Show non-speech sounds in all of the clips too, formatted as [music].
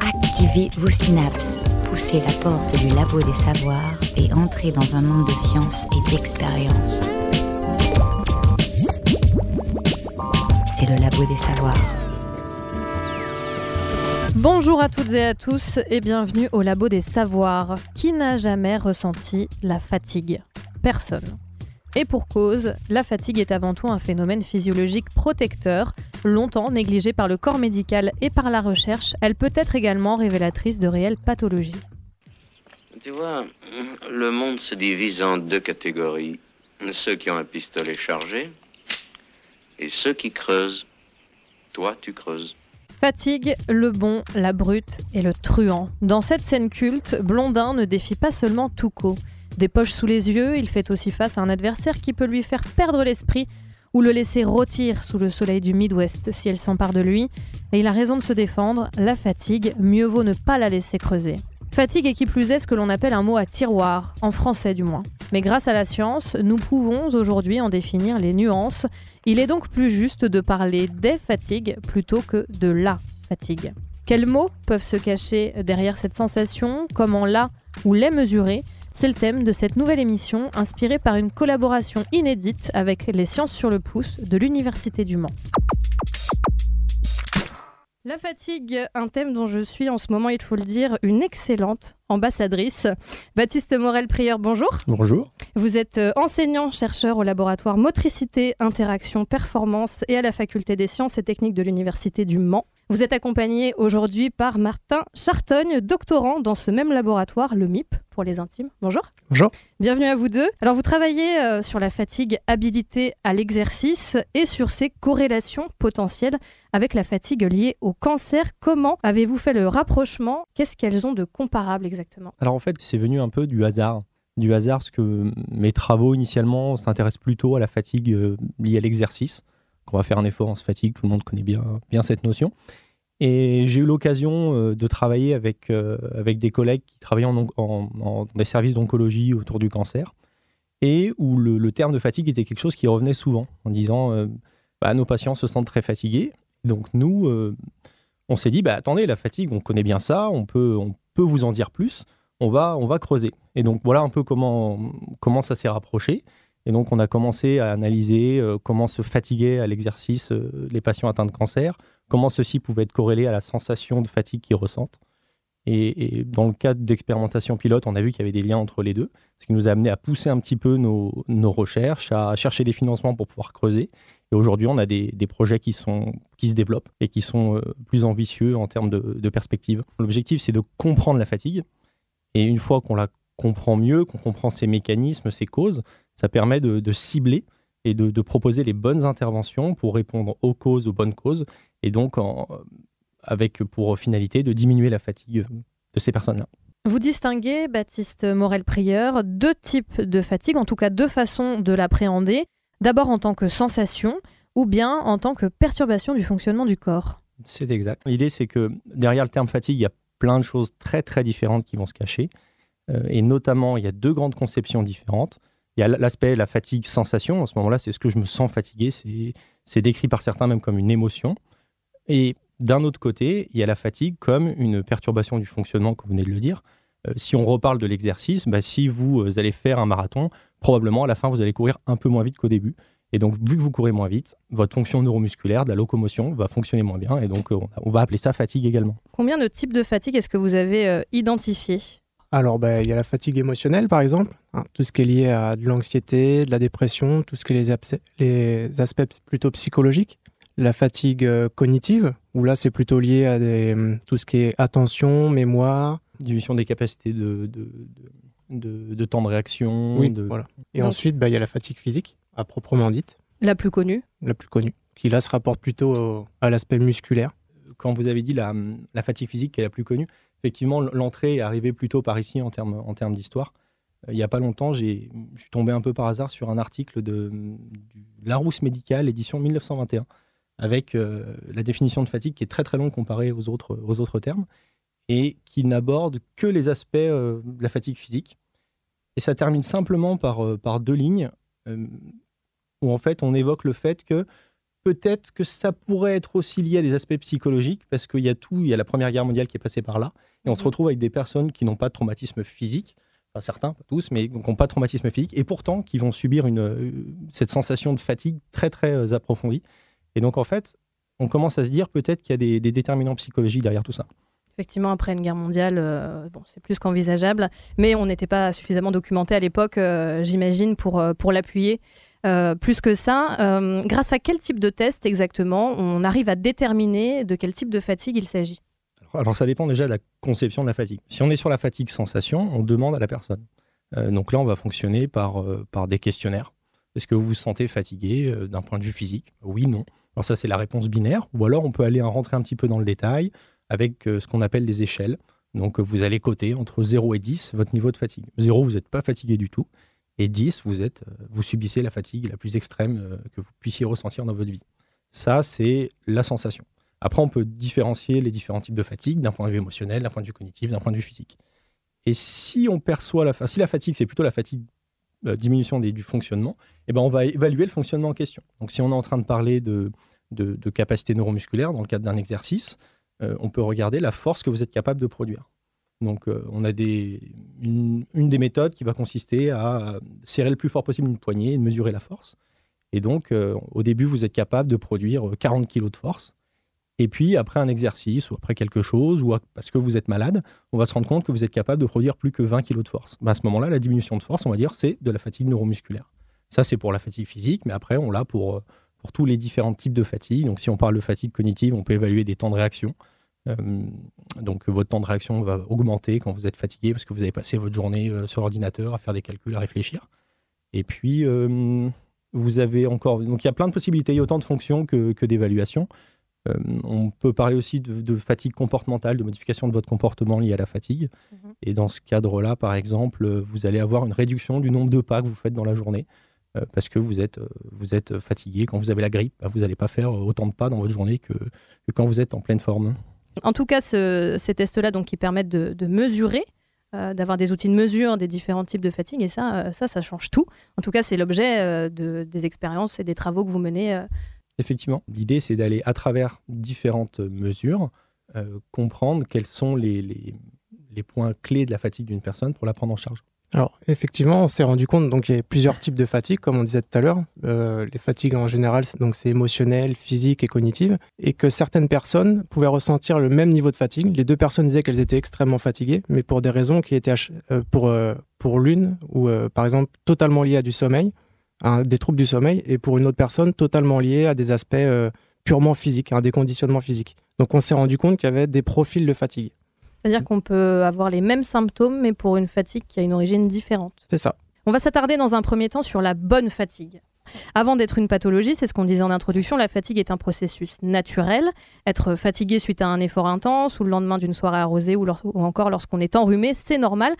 Activez vos synapses, poussez la porte du labo des savoirs et entrez dans un monde de science et d'expérience. C'est le labo des savoirs. Bonjour à toutes et à tous et bienvenue au Labo des Savoirs. Qui n'a jamais ressenti la fatigue? Personne. Et pour cause, la fatigue est avant tout un phénomène physiologique protecteur, longtemps négligé par le corps médical et par la recherche. Elle peut être également révélatrice de réelles pathologies. Tu vois, le monde se divise en deux catégories. Ceux qui ont un pistolet chargé et ceux qui creusent. Toi, tu creuses. Fatigue, le bon, la brute et le truand. Dans cette scène culte, Blondin ne défie pas seulement Touko. Des poches sous les yeux, il fait aussi face à un adversaire qui peut lui faire perdre l'esprit ou le laisser rôtir sous le soleil du Midwest si elle s'empare de lui. Et il a raison de se défendre, la fatigue, mieux vaut ne pas la laisser creuser. Fatigue est qui plus est ce que l'on appelle un mot à tiroir, en français du moins. Mais grâce à la science, nous pouvons aujourd'hui en définir les nuances. Il est donc plus juste de parler des fatigues plutôt que de la fatigue. Quels mots peuvent se cacher derrière cette sensation? Comment la ou les mesurer? C'est le thème de cette nouvelle émission inspirée par une collaboration inédite avec les sciences sur le pouce de l'Université du Mans. La fatigue, un thème dont je suis en ce moment, il faut le dire, une excellente ambassadrice. Baptiste Morel-Prieur, bonjour. Bonjour. Vous êtes euh, enseignant, chercheur au laboratoire Motricité, Interaction, Performance et à la Faculté des Sciences et Techniques de l'Université du Mans. Vous êtes accompagné aujourd'hui par Martin Chartogne, doctorant dans ce même laboratoire, le MIP pour les intimes. Bonjour. Bonjour. Bienvenue à vous deux. Alors vous travaillez euh, sur la fatigue habilité à l'exercice et sur ses corrélations potentielles avec la fatigue liée au cancer. Comment avez-vous fait le rapprochement? Qu'est-ce qu'elles ont de comparable exactement Alors en fait, c'est venu un peu du hasard. Du hasard parce que mes travaux initialement s'intéressent plutôt à la fatigue euh, liée à l'exercice. Quand on va faire un effort, on se fatigue, tout le monde connaît bien, bien cette notion. Et j'ai eu l'occasion euh, de travailler avec, euh, avec des collègues qui travaillaient en, en, des services d'oncologie autour du cancer, et où le, terme de fatigue était quelque chose qui revenait souvent, en disant bah, nos patients se sentent très fatigués. Donc nous, on s'est dit, bah, attendez, la fatigue, on connaît bien ça, on peut, on peut vous en dire plus, on va, on va creuser. Et donc voilà un peu comment, comment ça s'est rapproché. Et donc, on a commencé à analyser euh, comment se fatiguer à l'exercice euh, les patients atteints de cancer, comment ceci pouvait être corrélé à la sensation de fatigue qu'ils ressentent. Et, dans le cadre d'expérimentation pilote, on a vu qu'il y avait des liens entre les deux, ce qui nous a amené à pousser un petit peu nos, nos recherches, à chercher des financements pour pouvoir creuser. Et aujourd'hui, on a des, projets qui, se développent et qui sont euh, plus ambitieux en termes de, de perspective. L'objectif, c'est de comprendre la fatigue. Et une fois qu'on la comprend mieux, qu'on comprend ses mécanismes, ses causes, ça permet de, cibler et de, proposer les bonnes interventions pour répondre aux causes, aux bonnes causes, et donc avec pour finalité de diminuer la fatigue de ces personnes-là. Vous distinguez, Baptiste Morel-Prieur, deux types de fatigue, en tout cas deux façons de l'appréhender. D'abord en tant que sensation ou bien en tant que perturbation du fonctionnement du corps. C'est exact. L'idée, c'est que derrière le terme fatigue, il y a plein de choses très très différentes qui vont se cacher. Euh, et notamment, il y a deux grandes conceptions différentes. Il y a l'aspect la fatigue sensation. En ce moment-là, c'est ce que je me sens fatigué. C'est décrit par certains même comme une émotion. Et d'un autre côté, il y a la fatigue comme une perturbation du fonctionnement, comme vous venez de le dire. Euh, si on reparle de l'exercice, bah, si vous euh, allez faire un marathon, probablement à la fin, vous allez courir un peu moins vite qu'au début. Et donc, vu que vous courez moins vite, votre fonction neuromusculaire, de la locomotion, va fonctionner moins bien. Et donc, on, on va appeler ça fatigue également. Combien de types de fatigue est-ce que vous avez euh, identifiés alors, bah, il y a la fatigue émotionnelle, par exemple, hein, tout ce qui est lié à de l'anxiété, de la dépression, tout ce qui est les, les aspects plutôt psychologiques. La fatigue euh, cognitive, où là, c'est plutôt lié à des, tout ce qui est attention, mémoire. Diminution des capacités de, de, de, de temps de réaction. Oui, de... voilà. Et Donc, ensuite, bah, il y a la fatigue physique, à proprement dite. La plus connue La plus connue, qui là se rapporte plutôt au, à l'aspect musculaire. Quand vous avez dit la, la fatigue physique qui est la plus connue, effectivement, l'entrée est arrivée plutôt par ici en termes, en termes d'histoire. Euh, il n'y a pas longtemps, je suis tombé un peu par hasard sur un article de, du Larousse médicale, édition 1921, avec euh, la définition de fatigue qui est très très longue comparée aux autres, aux autres termes, et qui n'aborde que les aspects euh, de la fatigue physique. Et ça termine simplement par, euh, par deux lignes, euh, où en fait on évoque le fait que peut-être que ça pourrait être aussi lié à des aspects psychologiques, parce qu'il y a tout, il y a la Première Guerre mondiale qui est passée par là, et on se Mhm. retrouve avec des personnes qui n'ont pas de traumatisme physique, enfin certains, pas tous, mais qui n'ont pas de traumatisme physique, et pourtant qui vont subir une, cette sensation de fatigue très très approfondie. Et donc en fait, on commence à se dire peut-être qu'il y a des, des déterminants psychologiques derrière tout ça. Effectivement, après une guerre mondiale, euh, bon, c'est plus qu'envisageable, mais on n'était pas suffisamment documenté à l'époque, euh, j'imagine, pour, euh, pour l'appuyer. Plus que ça, grâce à quel type de test exactement on arrive à déterminer de quel type de fatigue il s'agit? Alors, ça dépend déjà de la conception de la fatigue. Si on est sur la fatigue sensation, on demande à la personne. Donc là, on va fonctionner par, par des questionnaires. Est-ce que vous vous sentez fatigué d'un point de vue physique? Oui, non. Alors ça, c'est la réponse binaire. Ou alors, on peut aller en rentrer un petit peu dans le détail avec euh, ce qu'on appelle des échelles. Donc, euh, vous allez coter entre 0 et 10 votre niveau de fatigue. 0, vous n'êtes pas fatigué du tout. Et 10, vous, êtes, euh, vous subissez la fatigue la plus extrême que vous puissiez ressentir dans votre vie. Ça, c'est la sensation. Après, on peut différencier les différents types de fatigue d'un point de vue émotionnel, d'un point de vue cognitif, d'un point de vue physique. Et si on perçoit la, fatigue, c'est plutôt la fatigue diminution du fonctionnement, eh ben on va évaluer le fonctionnement en question. Donc, si on est en train de parler de, de capacité neuromusculaire dans le cadre d'un exercice, euh, on peut regarder la force que vous êtes capable de produire. Donc, euh, on a une, des méthodes qui va consister à serrer le plus fort possible une poignée et mesurer la force. Et donc, euh, au début, vous êtes capable de produire euh, 40 kg de force. Et puis, après un exercice ou après quelque chose, ou parce que vous êtes malade, on va se rendre compte que vous êtes capable de produire plus que 20 kg de force. Ben, à ce moment-là, la diminution de force, on va dire, c'est de la fatigue neuromusculaire. Ça, c'est pour la fatigue physique, mais après, on l'a pour, pour tous les différents types de fatigue. Donc, si on parle de fatigue cognitive, on peut évaluer des temps de réaction. Euh, donc, votre temps de réaction va augmenter quand vous êtes fatigué parce que vous avez passé votre journée euh, sur l'ordinateur à faire des calculs, à réfléchir. Et puis, euh, vous avez encore. Donc, il y a plein de possibilités, il y a autant de fonctions que, que d'évaluation. Euh, on peut parler aussi de, de fatigue comportementale, de modification de votre comportement lié à la fatigue. Mhm. Et dans ce cadre-là, par exemple, vous allez avoir une réduction du nombre de pas que vous faites dans la journée parce que vous êtes, euh, vous êtes fatigué. Quand vous avez la grippe, bah, vous n'allez pas faire autant de pas dans votre journée que, que quand vous êtes en pleine forme. En tout cas, ce- ces tests-là, donc, qui permettent de, de mesurer, euh, d'avoir des outils de mesure des différents types de fatigue, et ça, euh, ça, ça change tout. En tout cas, c'est l'objet euh, de- des expériences et des travaux que vous menez. euh. Effectivement, l'idée c'est d'aller à travers différentes mesures, euh, comprendre quels sont les, les, les points clés de la fatigue d'une personne pour la prendre en charge. Alors, effectivement, on s'est rendu compte donc il y a plusieurs types de fatigue, comme on disait tout à l'heure. Euh, les fatigues en général, donc c'est émotionnel, physique et cognitive, et que certaines personnes pouvaient ressentir le même niveau de fatigue. Les deux personnes disaient qu'elles étaient extrêmement fatiguées, mais pour des raisons qui étaient euh, pour euh, pour l'une ou par exemple totalement liées à du sommeil, des troubles du sommeil, et pour une autre personne totalement liées à des aspects purement physiques, à des conditionnements physiques. Donc, on s'est rendu compte qu'il y avait des profils de fatigue. C'est-à-dire qu'on peut avoir les mêmes symptômes, mais pour une fatigue qui a une origine différente. C'est ça. On va s'attarder dans un premier temps sur la bonne fatigue. Avant d'être une pathologie, c'est ce qu'on disait en introduction, la fatigue est un processus naturel. Être fatigué suite à un effort intense ou le lendemain d'une soirée arrosée ou, lors- ou encore lorsqu'on est enrhumé, c'est normal.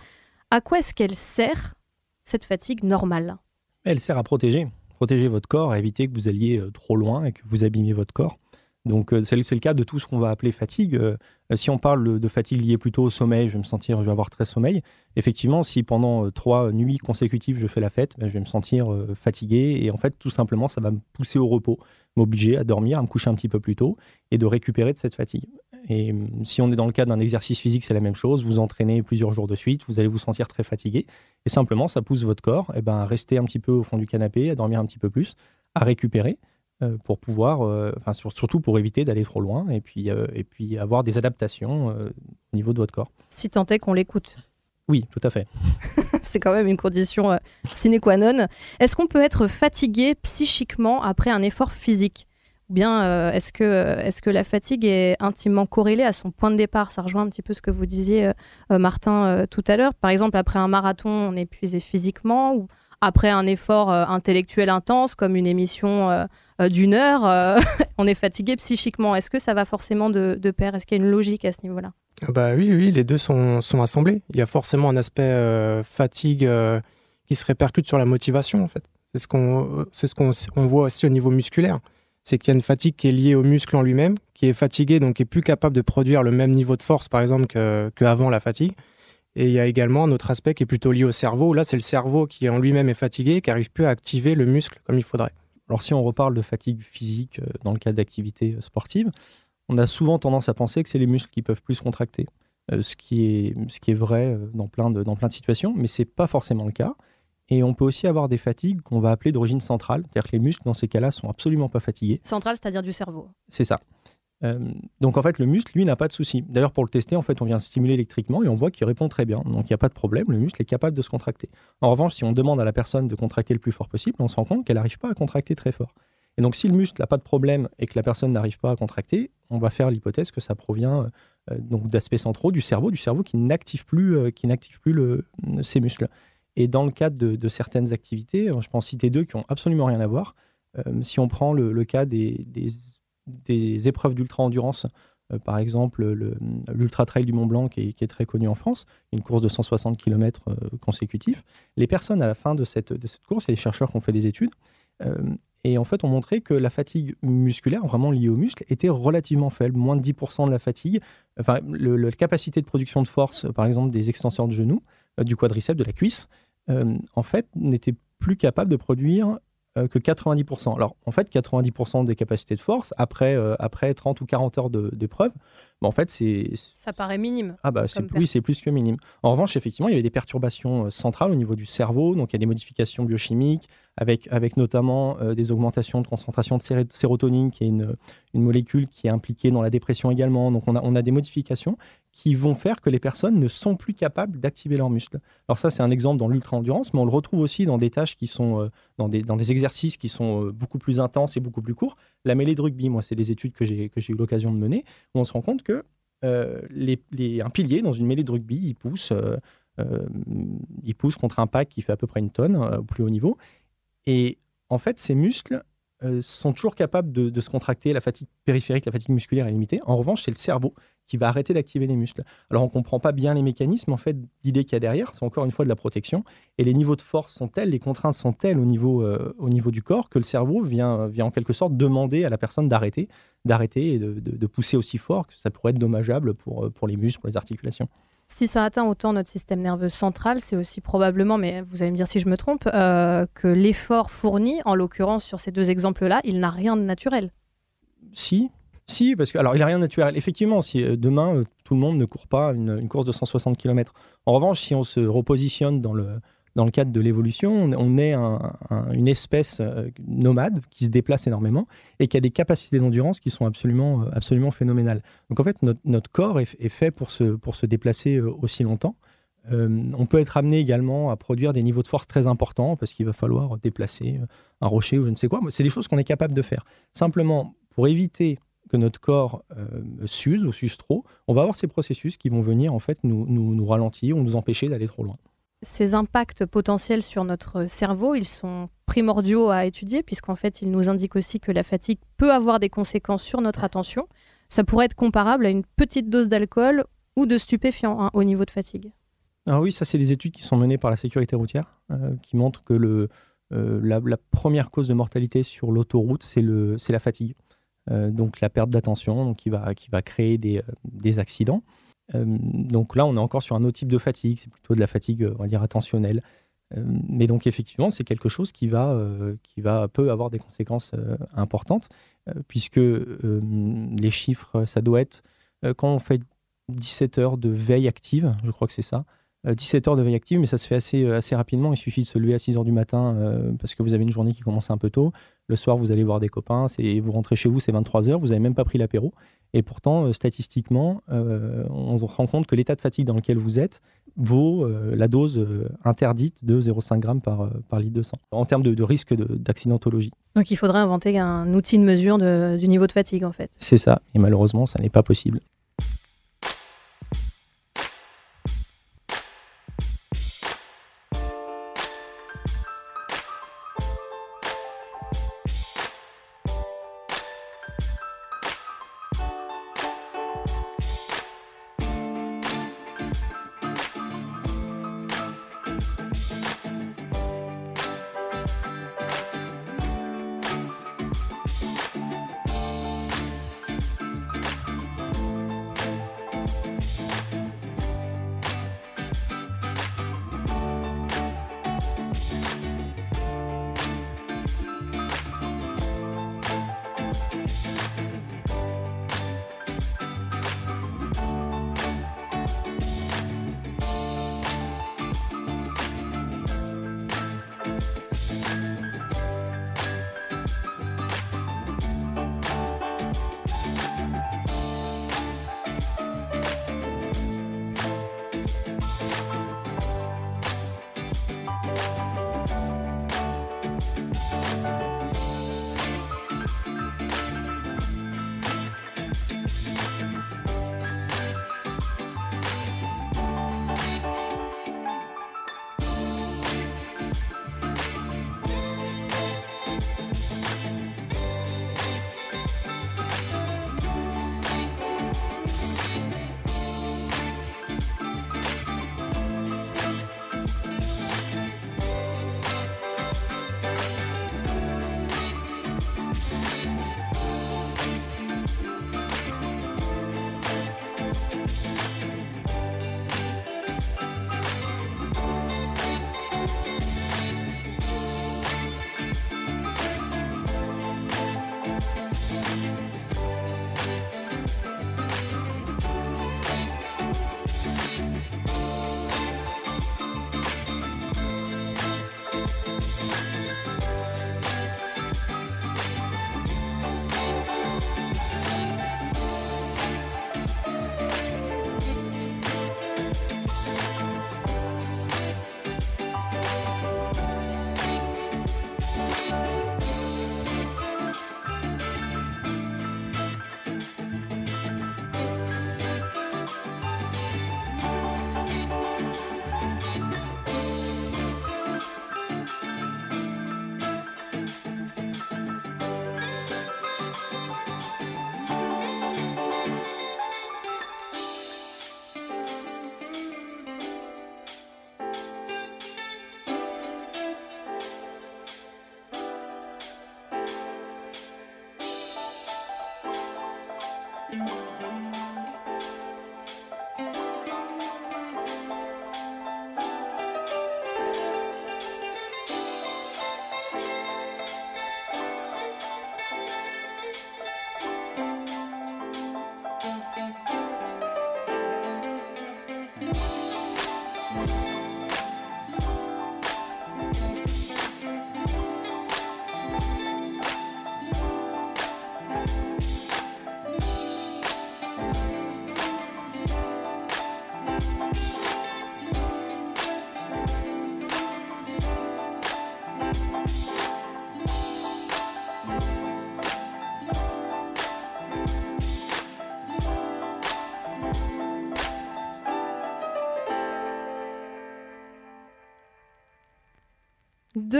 À quoi est-ce qu'elle sert, cette fatigue normale? Elle sert à protéger, protéger votre corps, à éviter que vous alliez euh, trop loin et que vous abîmiez votre corps. Donc euh, c'est le cas de tout ce qu'on va appeler fatigue. Euh, si on parle de fatigue liée plutôt au sommeil, je vais me sentir, je vais avoir très sommeil. Effectivement, si pendant euh, trois nuits consécutives je fais la fête, ben, je vais me sentir euh, fatigué et en fait tout simplement ça va me pousser au repos, m'obliger à dormir, à me coucher un petit peu plus tôt et de récupérer de cette fatigue. Et hum, si on est dans le cas d'un exercice physique, c'est la même chose. Vous entraînez plusieurs jours de suite, vous allez vous sentir très fatigué et simplement ça pousse votre corps eh ben, à rester un petit peu au fond du canapé, à dormir un petit peu plus, à récupérer euh, pour pouvoir, euh, enfin sur- surtout pour éviter d'aller trop loin et puis, euh, et puis avoir des adaptations euh, au niveau de votre corps. Si tant est qu'on l'écoute. Oui, tout à fait. [laughs] c'est quand même une condition euh, sine qua non. Est-ce qu'on peut être fatigué psychiquement après un effort physique? Ou bien euh, est-ce que, euh, est que la fatigue est intimement corrélée à son point de départ? Ça rejoint un petit peu ce que vous disiez, euh, euh, Martin, euh, tout à l'heure. Par exemple, après un marathon, on est épuisé physiquement ou après un effort euh, intellectuel intense comme une émission euh, euh, d'une heure, [laughs] on est fatigué psychiquement. Est-ce que ça va forcément de, pair? Est-ce qu'il y a une logique à ce niveau-là? Bah oui, oui, les deux sont, sont assemblés. Il y a forcément un aspect fatigue qui se répercute sur la motivation, en fait. C'est ce qu'on ce qu'on on voit aussi au niveau musculaire. C'est qu'il y a une fatigue qui est liée au muscle en lui-même, qui est fatigué, donc qui est plus capable de produire le même niveau de force, par exemple, qu'avant la fatigue. Et il y a également un autre aspect qui est plutôt lié au cerveau. Là, c'est le cerveau qui en lui-même est fatigué, qui n'arrive plus à activer le muscle comme il faudrait. Alors si on reparle de fatigue physique dans le cadre d'activités sportives, on a souvent tendance à penser que c'est les muscles qui peuvent plus contracter, ce, qui est, ce qui est vrai dans plein de, dans plein de situations, mais ce n'est pas forcément le cas. Et on peut aussi avoir des fatigues qu'on va appeler d'origine centrale, c'est-à-dire que les muscles dans ces cas-là sont absolument pas fatigués. Centrale, c'est-à-dire du cerveau. C'est ça. Euh, donc en fait, le muscle, lui, n'a pas de souci. D'ailleurs, pour le tester, en fait, on vient le stimuler électriquement et on voit qu'il répond très bien. Donc il n'y a pas de problème, le muscle est capable de se contracter. En revanche, si on demande à la personne de contracter le plus fort possible, on se rend compte qu'elle n'arrive pas à contracter très fort. Et donc si le muscle n'a pas de problème et que la personne n'arrive pas à contracter, on va faire l'hypothèse que ça provient euh, d'aspects centraux du cerveau, du cerveau qui n'active plus, euh, qui plus le, ses muscles. Et dans le cadre de, certaines activités, je peux en citer deux qui ont absolument rien à voir. si on prend le, cas des épreuves d'ultra-endurance, euh, par exemple l'Ultra Trail du Mont Blanc qui est, très connu en France, une course de 160 km euh, consécutifs. Les personnes à la fin de cette, course, il y a des chercheurs qui ont fait des études, euh, et en fait ont montré que la fatigue musculaire, vraiment liée au muscle, était relativement faible, moins de 10% de la fatigue. Enfin, la capacité de production de force, par exemple des extenseurs de genoux, du quadriceps, de la cuisse, en fait, n'était plus capable de produire que 90%. Alors, en fait, 90% des capacités de force, après, euh, après 30 ou 40 heures d'épreuve, bah, en fait, c'est... Ça paraît minime. Ah bah, c'est, oui, c'est plus que minime. En revanche, effectivement, il y avait des perturbations euh, centrales au niveau du cerveau, donc il y a des modifications biochimiques, avec, notamment des augmentations de concentration de sérotonine, qui est une, molécule qui est impliquée dans la dépression également. Donc, on a, des modifications qui vont faire que les personnes ne sont plus capables d'activer leurs muscles. Alors ça, c'est un exemple dans l'ultra-endurance, mais on le retrouve aussi dans des tâches qui sont, euh, dans, des, exercices qui sont euh, beaucoup plus intenses et beaucoup plus courts. La mêlée de rugby, moi, c'est des études que j'ai eu l'occasion de mener, où on se rend compte que euh, un pilier dans une mêlée de rugby, il pousse, il pousse contre un pack qui fait à peu près une tonne au plus haut niveau. Et en fait, ces muscles, sont toujours capables de, se contracter. La fatigue périphérique, la fatigue musculaire est limitée. En revanche, c'est le cerveau qui va arrêter d'activer les muscles. Alors on ne comprend pas bien les mécanismes, en fait, l'idée qu'il y a derrière, c'est encore une fois de la protection. Et les niveaux de force sont tels, les contraintes sont telles au niveau, euh, du corps que le cerveau vient, vient en quelque sorte demander à la personne d'arrêter, d'arrêter et de, de, pousser aussi fort que ça pourrait être dommageable pour, euh, pour les muscles, pour les articulations. Si ça atteint autant notre système nerveux central, c'est aussi probablement, mais vous allez me dire si je me trompe, euh, que l'effort fourni, en l'occurrence sur ces deux exemples-là, il n'a rien de naturel. Si, si, parce que alors il n'y a rien de naturel. Effectivement, si euh, demain euh, tout le monde ne court pas une, course de 160 km. En revanche, si on se repositionne dans le dans le cadre de l'évolution, on, est une espèce euh, nomade qui se déplace énormément et qui a des capacités d'endurance qui sont absolument, absolument phénoménales. Donc en fait, notre, corps est, fait pour se, pour se déplacer aussi longtemps. on peut être amené également à produire des niveaux de force très importants parce qu'il va falloir déplacer un rocher ou je ne sais quoi. C'est des choses qu'on est capable de faire. Simplement, pour éviter que notre corps euh, s'use ou s'use trop, on va avoir ces processus qui vont venir en fait nous, nous, ralentir ou nous empêcher d'aller trop loin. Ces impacts potentiels sur notre cerveau, ils sont primordiaux à étudier puisqu'en fait, ils nous indiquent aussi que la fatigue peut avoir des conséquences sur notre attention. Ça pourrait être comparable à une petite dose d'alcool ou de stupéfiants hein, au niveau de fatigue. Ah oui, ça c'est des études qui sont menées par la sécurité routière euh, qui montrent que euh, la, première cause de mortalité sur l'autoroute, c'est la fatigue. Euh, donc la perte d'attention, qui va, qui va créer des accidents. Euh, donc là, on est encore sur un autre type de fatigue, c'est plutôt de la fatigue, on va dire, attentionnelle. mais donc effectivement, c'est quelque chose qui va, qui va peut avoir des conséquences importantes, puisque les chiffres, ça doit être quand on fait 17 heures de veille active, je crois que c'est ça, 17 heures de veille active, mais ça se fait assez, assez rapidement. Il suffit de se lever à 6 heures du matin parce que vous avez une journée qui commence un peu tôt. Le soir, vous allez voir des copains, vous rentrez chez vous, c'est 23 heures, vous n'avez même pas pris l'apéro. Et pourtant, euh, statistiquement, euh, on se rend compte que l'état de fatigue dans lequel vous êtes vaut euh, la dose interdite de 0,5 g par, par litre de sang, en termes de, risque d'accidentologie. Donc il faudrait inventer un outil de mesure du niveau de fatigue, en fait. C'est ça, et malheureusement, ça n'est pas possible.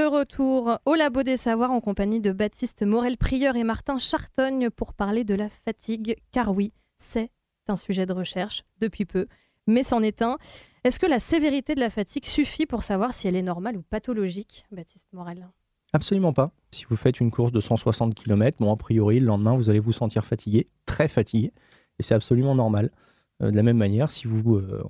Retour au Labo des Savoirs en compagnie de Baptiste Morel-Prieur et Martin Chartogne pour parler de la fatigue, car oui, c'est un sujet de recherche depuis peu, mais c'en est un. Est-ce que la sévérité de la fatigue suffit pour savoir si elle est normale ou pathologique, Baptiste Morel? Absolument pas. Si vous faites une course de 160 km, bon, a priori, le lendemain, vous allez vous sentir fatigué, très fatigué, et c'est absolument normal. Euh, de la même manière, si vous euh,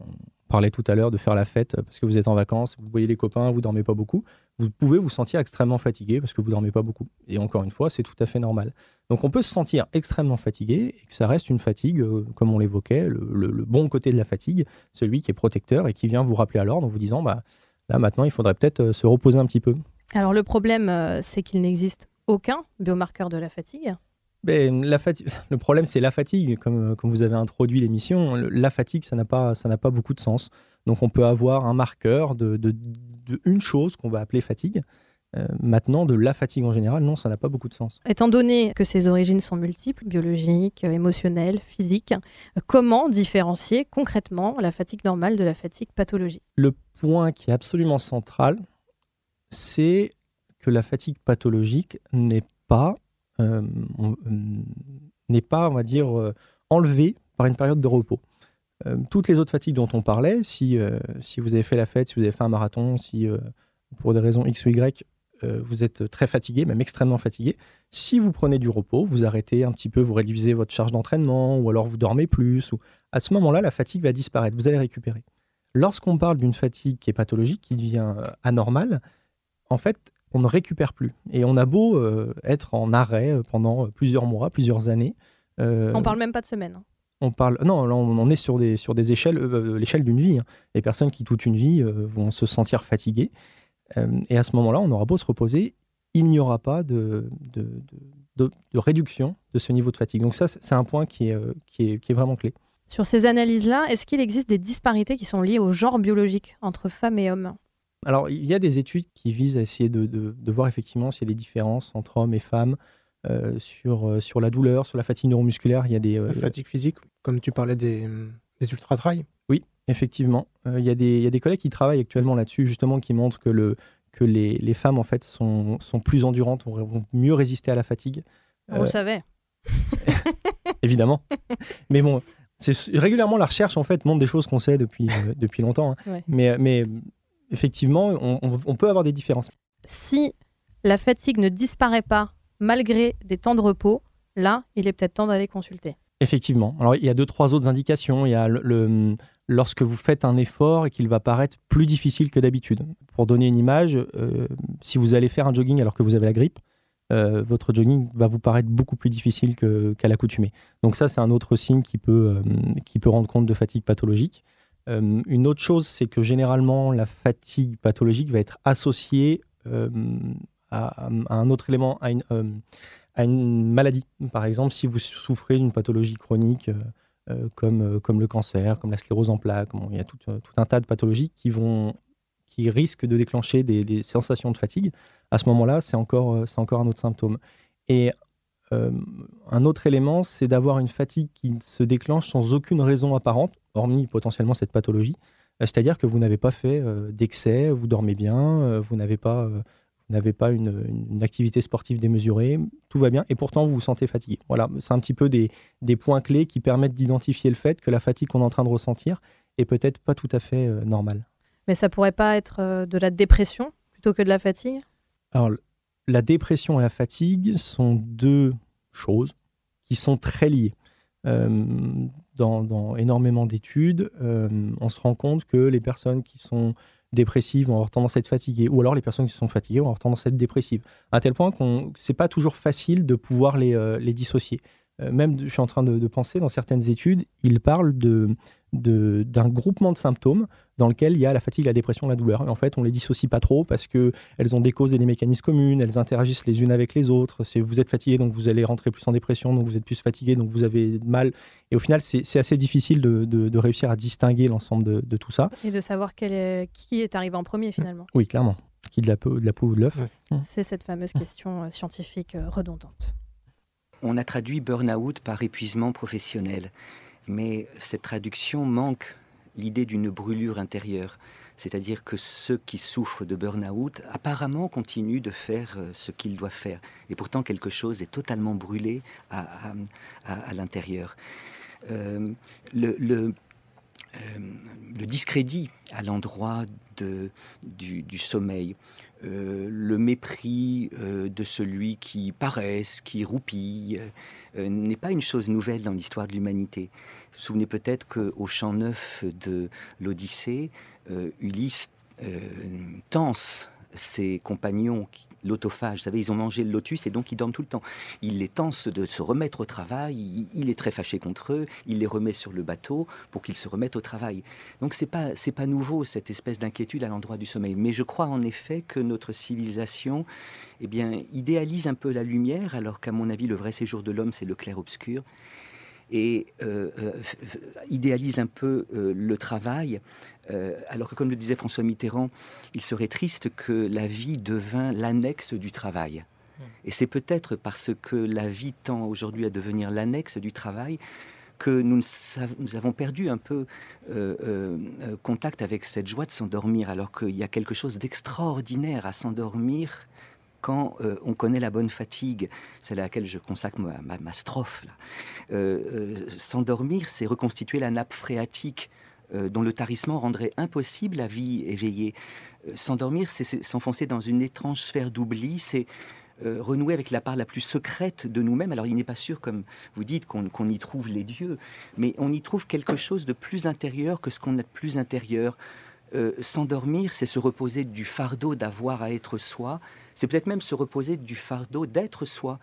parlait tout à l'heure de faire la fête parce que vous êtes en vacances, vous voyez les copains, vous dormez pas beaucoup, vous pouvez vous sentir extrêmement fatigué parce que vous dormez pas beaucoup. Et encore une fois, c'est tout à fait normal. Donc on peut se sentir extrêmement fatigué et que ça reste une fatigue, euh, comme on l'évoquait, le, bon côté de la fatigue, celui qui est protecteur et qui vient vous rappeler à l'ordre en vous disant, bah, là maintenant, il faudrait peut-être euh, se reposer un petit peu. Alors le problème, euh, c'est qu'il n'existe aucun biomarqueur de la fatigue. Ben, la [laughs] le problème, c'est la fatigue. Comme, comme vous avez introduit l'émission, la fatigue, ça n'a pas, ça pas beaucoup de sens. Donc, on peut avoir un marqueur de, de, une chose qu'on va appeler fatigue. Euh, maintenant, de la fatigue en général, non, ça n'a pas beaucoup de sens. Étant donné que ces origines sont multiples, biologiques, émotionnelles, physiques, comment différencier concrètement la fatigue normale de la fatigue pathologique? Le point qui est absolument central, c'est que la fatigue pathologique n'est pas euh, euh, n'est pas, on va dire, euh, enlevé par une période de repos. toutes les autres fatigues dont on parlait, si, si vous avez fait la fête, si vous avez fait un marathon, si pour des raisons X ou Y, vous êtes très fatigué, même extrêmement fatigué. Si vous prenez du repos, vous arrêtez un petit peu, vous réduisez votre charge d'entraînement, ou alors vous dormez plus, ou... à ce moment-là, la fatigue va disparaître, vous allez récupérer. Lorsqu'on parle d'une fatigue qui est pathologique, qui devient anormale, en fait, on ne récupère plus. Et on a beau euh, être en arrêt euh, pendant euh, plusieurs mois, plusieurs années. Euh, on parle même pas de semaine. Hein. On parle, non, on est sur des, sur des échelles, l'échelle d'une vie. Hein. Les personnes qui toute une vie vont se sentir fatiguées. et à ce moment-là, on aura beau se reposer, il n'y aura pas de, de, de, de, réduction de ce niveau de fatigue. Donc ça, c'est un point qui est, qui, est, qui est vraiment clé. Sur ces analyses-là, est-ce qu'il existe des disparités qui sont liées au genre biologique entre femmes et hommes? Alors, il y a des études qui visent à essayer de, voir effectivement s'il y a des différences entre hommes et femmes euh, sur, euh, sur la douleur, sur la fatigue neuromusculaire. Il y a des, euh, la fatigue physique, comme tu parlais des, des ultra-trails Oui, effectivement. il, y a des, il y a des collègues qui travaillent actuellement là-dessus, justement, qui montrent que, le, que les, les femmes, en fait, sont, sont plus endurantes, vont mieux résister à la fatigue. On le savait. [laughs] Évidemment. Mais bon, régulièrement la recherche en fait montre des choses qu'on sait depuis, depuis longtemps. Hein. Mais, mais effectivement, on, peut avoir des différences. Si la fatigue ne disparaît pas malgré des temps de repos, là, il est peut-être temps d'aller consulter. Effectivement. Alors, il y a deux, trois autres indications. Il y a le, lorsque vous faites un effort et qu'il va paraître plus difficile que d'habitude. Pour donner une image, euh, si vous allez faire un jogging alors que vous avez la grippe, euh, votre jogging va vous paraître beaucoup plus difficile qu'à l'accoutumée. Donc ça, c'est un autre signe qui peut, euh, qui peut rendre compte de fatigue pathologique. Euh, une autre chose, c'est que généralement, la fatigue pathologique va être associée euh, à, un autre élément, à une, euh, à une, maladie. Par exemple, si vous souffrez d'une pathologie chronique comme, comme le cancer, comme la sclérose en plaques, il y a tout, un tas de pathologies qui, vont, qui risquent de déclencher des, sensations de fatigue. À ce moment-là, c'est encore, encore un autre symptôme. Euh, un autre élément, c'est d'avoir une fatigue qui se déclenche sans aucune raison apparente, hormis potentiellement cette pathologie. Euh, c'est-à-dire que vous n'avez pas fait euh, d'excès, vous dormez bien, vous n'avez pas, n'avez pas une, activité sportive démesurée, tout va bien, et pourtant vous vous sentez fatigué. Voilà, c'est un petit peu des, des, points clés qui permettent d'identifier le fait que la fatigue qu'on est en train de ressentir est peut-être pas tout à fait normale. Mais ça pourrait pas être de la dépression plutôt que de la fatigue? Alors, la dépression et la fatigue sont deux choses qui sont très liées. Euh, dans, énormément d'études, euh, on se rend compte que les personnes qui sont dépressives vont avoir tendance à être fatiguées, ou alors les personnes qui sont fatiguées vont avoir tendance à être dépressives, à tel point qu'on c'est pas toujours facile de pouvoir les, euh, les dissocier. Même, je suis en train de, de, penser, dans certaines études, ils parlent de, d'un groupement de symptômes dans lequel il y a la fatigue, la dépression, la douleur. Et en fait, on les dissocie pas trop parce que elles ont des causes et des mécanismes communs, elles interagissent les unes avec les autres. Si vous êtes fatigué, donc vous allez rentrer plus en dépression, donc vous êtes plus fatigué, donc vous avez mal. Et au final, c'est assez difficile de, de, réussir à distinguer l'ensemble de, de, tout ça. Et de savoir quel est, qui est arrivé en premier finalement. Oui, clairement. Qui de la, peau, de la peau ou de l'œuf. C'est cette fameuse question euh, scientifique euh, redondante. On a traduit burn-out par épuisement professionnel mais cette traduction manque l'idée d'une brûlure intérieure. C'est-à-dire que ceux qui souffrent de burn-out apparemment continuent de faire euh, ce qu'ils doivent faire. Et pourtant, quelque chose est totalement brûlé à, l'intérieur. Euh, discrédit à l'endroit du, sommeil, le mépris de celui qui paraisse, qui roupille, n'est pas une chose nouvelle dans l'histoire de l'humanité. Souvenez peut-être qu'au champ neuf de l'Odyssée, euh, Ulysse euh, tense ses compagnons, l'autophage, vous savez, ils ont mangé le lotus et donc ils dorment tout le temps. Il les tense de se remettre au travail, il, est très fâché contre eux, il les remet sur le bateau pour qu'ils se remettent au travail. Donc c'est pas c'est pas nouveau cette espèce d'inquiétude à l'endroit du sommeil, mais je crois en effet que notre civilisation eh bien idéalise un peu la lumière alors qu'à mon avis le vrai séjour de l'homme c'est le clair obscur et euh, euh, idéalise un peu euh, le travail, alors que comme le disait François Mitterrand, il serait triste que la vie devint l'annexe du travail. Hmm. Et c'est peut-être parce que la vie tend aujourd'hui à devenir l'annexe du travail que nous, nous, avons perdu un peu contact avec cette joie de s'endormir, alors qu'il y a quelque chose d'extraordinaire à s'endormir quand euh, on connaît la bonne fatigue, c'est à laquelle je consacre ma, strophe. Euh, euh, s'endormir, c'est reconstituer la nappe phréatique dont le tarissement rendrait impossible la vie éveillée. S'endormir, c'est s'enfoncer dans une étrange sphère d'oubli, c'est renouer avec la part la plus secrète de nous-mêmes. Alors il n'est pas sûr, comme vous dites, qu'on y trouve les dieux, mais on y trouve quelque chose de plus intérieur que ce qu'on a de plus intérieur. S'endormir, c'est se reposer du fardeau d'avoir à être soi, c'est peut-être même se reposer du fardeau d'être soi.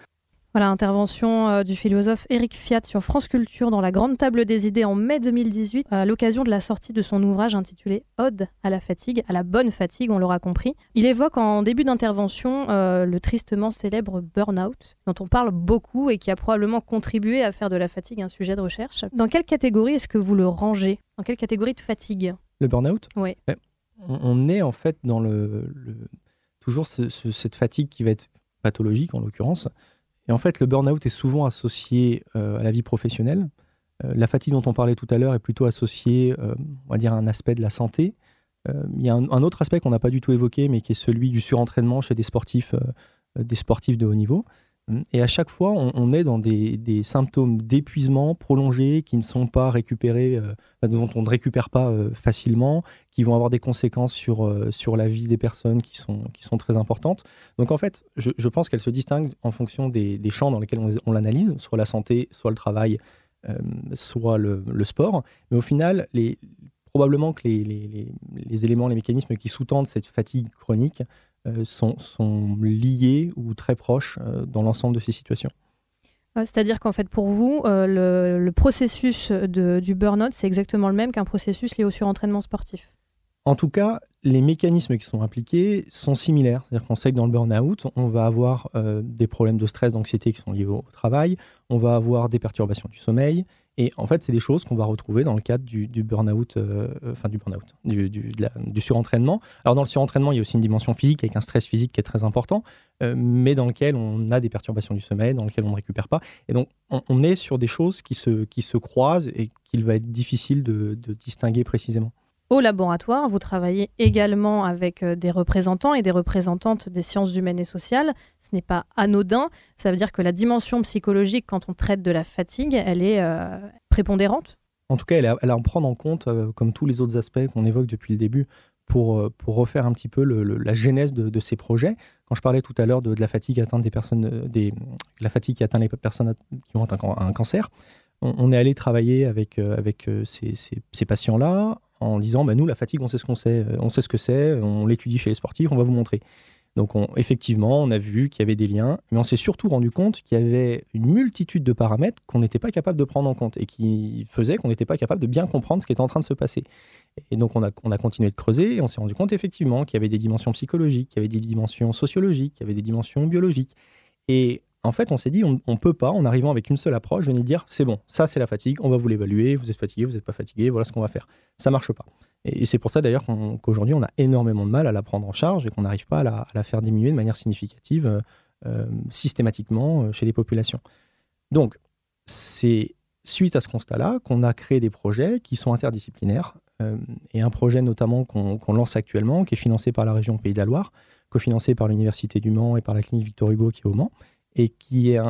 Voilà, intervention euh, du philosophe Éric Fiat sur France Culture dans la Grande Table des Idées en mai 2018, à l'occasion de la sortie de son ouvrage intitulé Ode à la fatigue, à la bonne fatigue, on l'aura compris. Il évoque en début d'intervention euh, le tristement célèbre burn-out, dont on parle beaucoup et qui a probablement contribué à faire de la fatigue un sujet de recherche. Dans quelle catégorie est-ce que vous le rangez? Dans quelle catégorie de fatigue? Le burn-out? Oui. On est en fait dans le toujours cette fatigue qui va être pathologique en l'occurrence. Et en fait, le burn-out est souvent associé euh, à la vie professionnelle. Euh, la fatigue dont on parlait tout à l'heure est plutôt associée, euh, on va dire, à un aspect de la santé. Il y a un, autre aspect qu'on n'a pas du tout évoqué, mais qui est celui du surentraînement chez des sportifs, des sportifs de haut niveau. Et à chaque fois, on, est dans des, symptômes d'épuisement prolongé qui ne sont pas récupérés, euh, dont on ne récupère pas euh, facilement, qui vont avoir des conséquences sur, euh, sur la vie des personnes qui sont, qui sont très importantes. Donc en fait, je, pense qu'elle se distingue en fonction des, champs dans lesquels on, l'analyse, soit la santé, soit le travail, soit le, sport. Mais au final, probablement que les, éléments, les mécanismes qui sous-tendent cette fatigue chronique sont, sont, liés ou très proches euh, dans l'ensemble de ces situations. C'est-à-dire qu'en fait, pour vous, euh, le, processus de, du burn-out, c'est exactement le même qu'un processus lié au surentraînement sportif En tout cas, les mécanismes qui sont impliqués sont similaires. C'est-à-dire qu'on sait que dans le burn-out, on va avoir des problèmes de stress, d'anxiété qui sont liés au travail, on va avoir des perturbations du sommeil, et en fait, c'est des choses qu'on va retrouver dans le cadre du, burn-out, euh, enfin du burn-out, du, surentraînement. Alors dans le surentraînement, il y a aussi une dimension physique avec un stress physique qui est très important, euh, mais dans lequel on a des perturbations du sommeil, dans lequel on ne récupère pas. Et donc, on, est sur des choses qui se, qui se croisent et qu'il va être difficile de distinguer précisément. Au laboratoire, vous travaillez également avec euh, des représentants et des représentantes des sciences humaines et sociales. Ce n'est pas anodin. Ça veut dire que la dimension psychologique, quand on traite de la fatigue, elle est euh, prépondérante En tout cas, elle est à, en prendre en compte, euh, comme tous les autres aspects qu'on évoque depuis le début, pour, pour refaire un petit peu la genèse de, ces projets. Quand je parlais tout à l'heure de, la fatigue atteinte des personnes, des, la fatigue qui atteint les personnes qui ont un, cancer, on, est allé travailler avec, avec ces patients-là en disant bah, nous la fatigue on sait ce qu'on sait, euh, on sait ce que c'est, on l'étudie chez les sportifs, on va vous montrer. Donc effectivement, on a vu qu'il y avait des liens, mais on s'est surtout rendu compte qu'il y avait une multitude de paramètres qu'on n'était pas capable de prendre en compte et qui faisaient qu'on n'était pas capable de bien comprendre ce qui était en train de se passer. Et donc on a, on a continué de creuser et on s'est rendu compte effectivement qu'il y avait des dimensions psychologiques, qu'il y avait des dimensions sociologiques, qu'il y avait des dimensions biologiques. Et en fait, on s'est dit, on ne peut pas, en arrivant avec une seule approche, venir dire, c'est bon, ça c'est la fatigue, on va vous l'évaluer, vous êtes fatigué, vous n'êtes pas fatigué, voilà ce qu'on va faire. Ça marche pas. Et, c'est pour ça d'ailleurs qu'aujourd'hui, on a énormément de mal à la prendre en charge et qu'on n'arrive pas à la, faire diminuer de manière significative euh, euh, systématiquement euh, chez les populations. Donc, c'est suite à ce constat-là qu'on a créé des projets qui sont interdisciplinaires, et un projet notamment qu'on lance actuellement, qui est financé par la région Pays de la Loire, cofinancé par l'Université du Mans et par la clinique Victor Hugo qui est au Mans, et qui,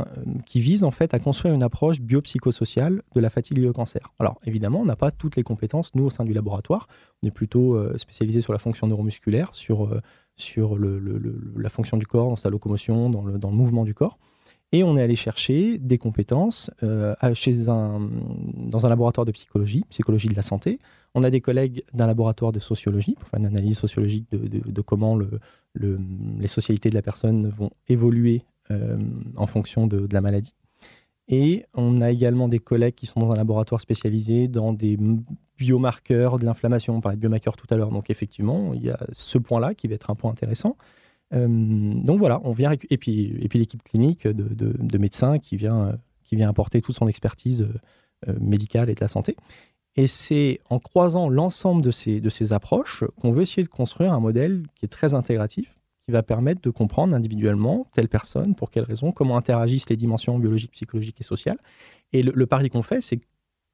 vise en fait à construire une approche biopsychosociale de la fatigue liée au cancer. Alors évidemment, on n'a pas toutes les compétences, nous, au sein du laboratoire. On est plutôt euh, spécialisé sur la fonction neuromusculaire, sur, euh, la fonction du corps, dans sa locomotion, dans le, mouvement du corps. Et on est allé chercher des compétences euh, chez dans un laboratoire de psychologie, psychologie de la santé. On a des collègues d'un laboratoire de sociologie pour faire une analyse sociologique de, comment le, les socialités de la personne vont évoluer en fonction de, la maladie. Et on a également des collègues qui sont dans un laboratoire spécialisé dans des biomarqueurs de l'inflammation. On parlait de biomarqueurs tout à l'heure. Donc effectivement, il y a ce point-là qui va être un point intéressant. Euh, donc voilà, on vient et puis, et puis l'équipe clinique de, médecins qui vient, qui vient apporter toute son expertise euh, médicale et de la santé. Et c'est en croisant l'ensemble de ces, de ces approches qu'on veut essayer de construire un modèle qui est très intégratif, qui va permettre de comprendre individuellement telle personne, pour quelles raisons, comment interagissent les dimensions biologiques, psychologiques et sociales. Et le, pari qu'on fait, c'est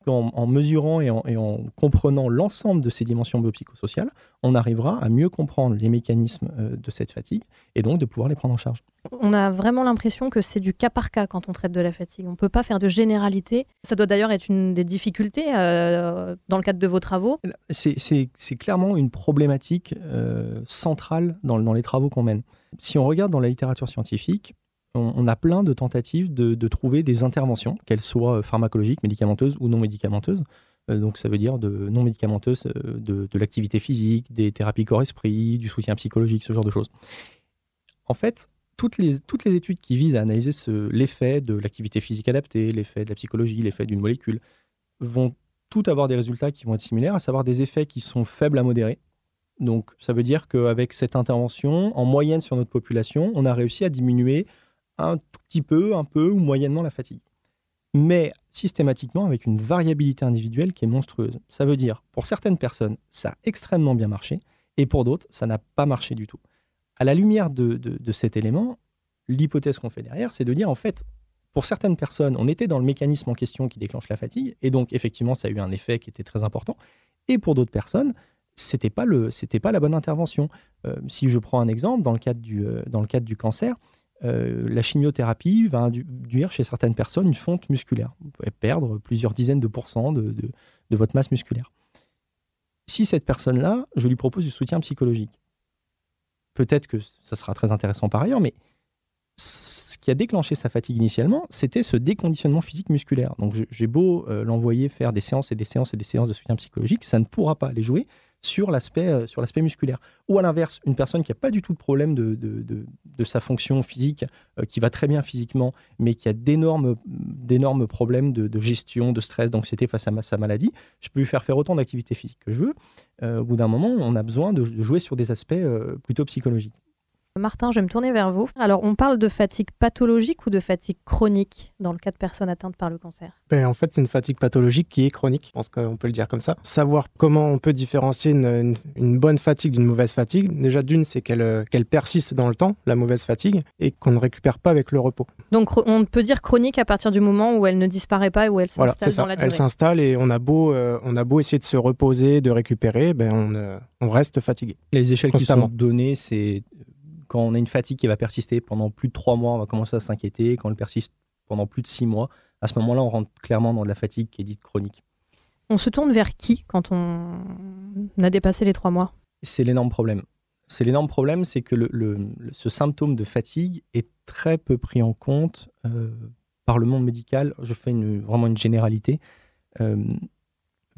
qu'en mesurant et en, comprenant l'ensemble de ces dimensions biopsychosociales, on arrivera à mieux comprendre les mécanismes euh, de cette fatigue et donc de pouvoir les prendre en charge. On a vraiment l'impression que c'est du cas par cas quand on traite de la fatigue. On ne peut pas faire de généralité. Ça doit d'ailleurs être une des difficultés euh, dans le cadre de vos travaux. C'est clairement une problématique euh, centrale dans, dans les travaux qu'on mène. Si on regarde dans la littérature scientifique, on, a plein de tentatives de, trouver des interventions, qu'elles soient pharmacologiques, médicamenteuses ou non médicamenteuses. Euh, donc ça veut dire de non médicamenteuses, euh, de, l'activité physique, des thérapies corps-esprit, du soutien psychologique, ce genre de choses. En fait, toutes les, toutes les études qui visent à analyser l'effet de l'activité physique adaptée, l'effet de la psychologie, l'effet d'une molécule, vont toutes avoir des résultats qui vont être similaires, à savoir des effets qui sont faibles à modérés. Donc ça veut dire qu'avec cette intervention, en moyenne sur notre population, on a réussi à diminuer un tout petit peu, un peu ou moyennement la fatigue. Mais systématiquement avec une variabilité individuelle qui est monstrueuse. Ça veut dire, pour certaines personnes, ça a extrêmement bien marché, et pour d'autres, ça n'a pas marché du tout. À la lumière de, cet élément, l'hypothèse qu'on fait derrière, c'est de dire, en fait, pour certaines personnes, on était dans le mécanisme en question qui déclenche la fatigue, et donc effectivement, ça a eu un effet qui était très important. Et pour d'autres personnes, c'était pas pas la bonne intervention. Euh, si je prends un exemple, dans le cadre euh, dans le cadre du cancer, euh, la chimiothérapie va induire chez certaines personnes une fonte musculaire. Vous pouvez perdre plusieurs dizaines de pourcents de, votre masse musculaire. Si cette personne-là, je lui propose du soutien psychologique, peut-être que ça sera très intéressant par ailleurs, mais ce qui a déclenché sa fatigue initialement, c'était ce déconditionnement physique musculaire. Donc j'ai beau euh, l'envoyer faire des séances et des séances et des séances de soutien psychologique, ça ne pourra pas aller jouer sur l'aspect euh, sur l'aspect musculaire. Ou à l'inverse, une personne qui n'a pas du tout de problème de, de, de, sa fonction physique, euh, qui va très bien physiquement, mais qui a d'énormes, d'énormes problèmes de, gestion, de stress, d'anxiété face à sa maladie, je peux lui faire faire autant d'activités physiques que je veux. Euh, au bout d'un moment, on a besoin de, jouer sur des aspects plutôt psychologiques. Martin, je vais me tourner vers vous. Alors, on parle de fatigue pathologique ou de fatigue chronique dans le cas de personnes atteintes par le cancer? Ben, En fait, c'est une fatigue pathologique qui est chronique. Je pense qu'on peut le dire comme ça. Savoir comment on peut différencier une, bonne fatigue d'une mauvaise fatigue. Déjà, d'une, c'est qu'elle qu'elle persiste dans le temps, la mauvaise fatigue, et qu'on ne récupère pas avec le repos. Donc, on peut dire chronique à partir du moment où elle ne disparaît pas et où elle s'installe dans la durée. Elle s'installe et on a, beau, euh, on a beau essayer de se reposer, de récupérer, ben on, euh, on reste fatigué. Les échelles qui sont données, c'est quand on a une fatigue qui va persister pendant plus de trois mois, on va commencer à s'inquiéter. Quand elle persiste pendant plus de six mois, à ce moment-là, on rentre clairement dans de la fatigue qui est dite chronique. On se tourne vers qui quand on a dépassé les trois mois? C'est l'énorme problème. C'est l'énorme problème, c'est que le, ce symptôme de fatigue est très peu pris en compte euh, par le monde médical. Je fais une, vraiment une généralité. Euh,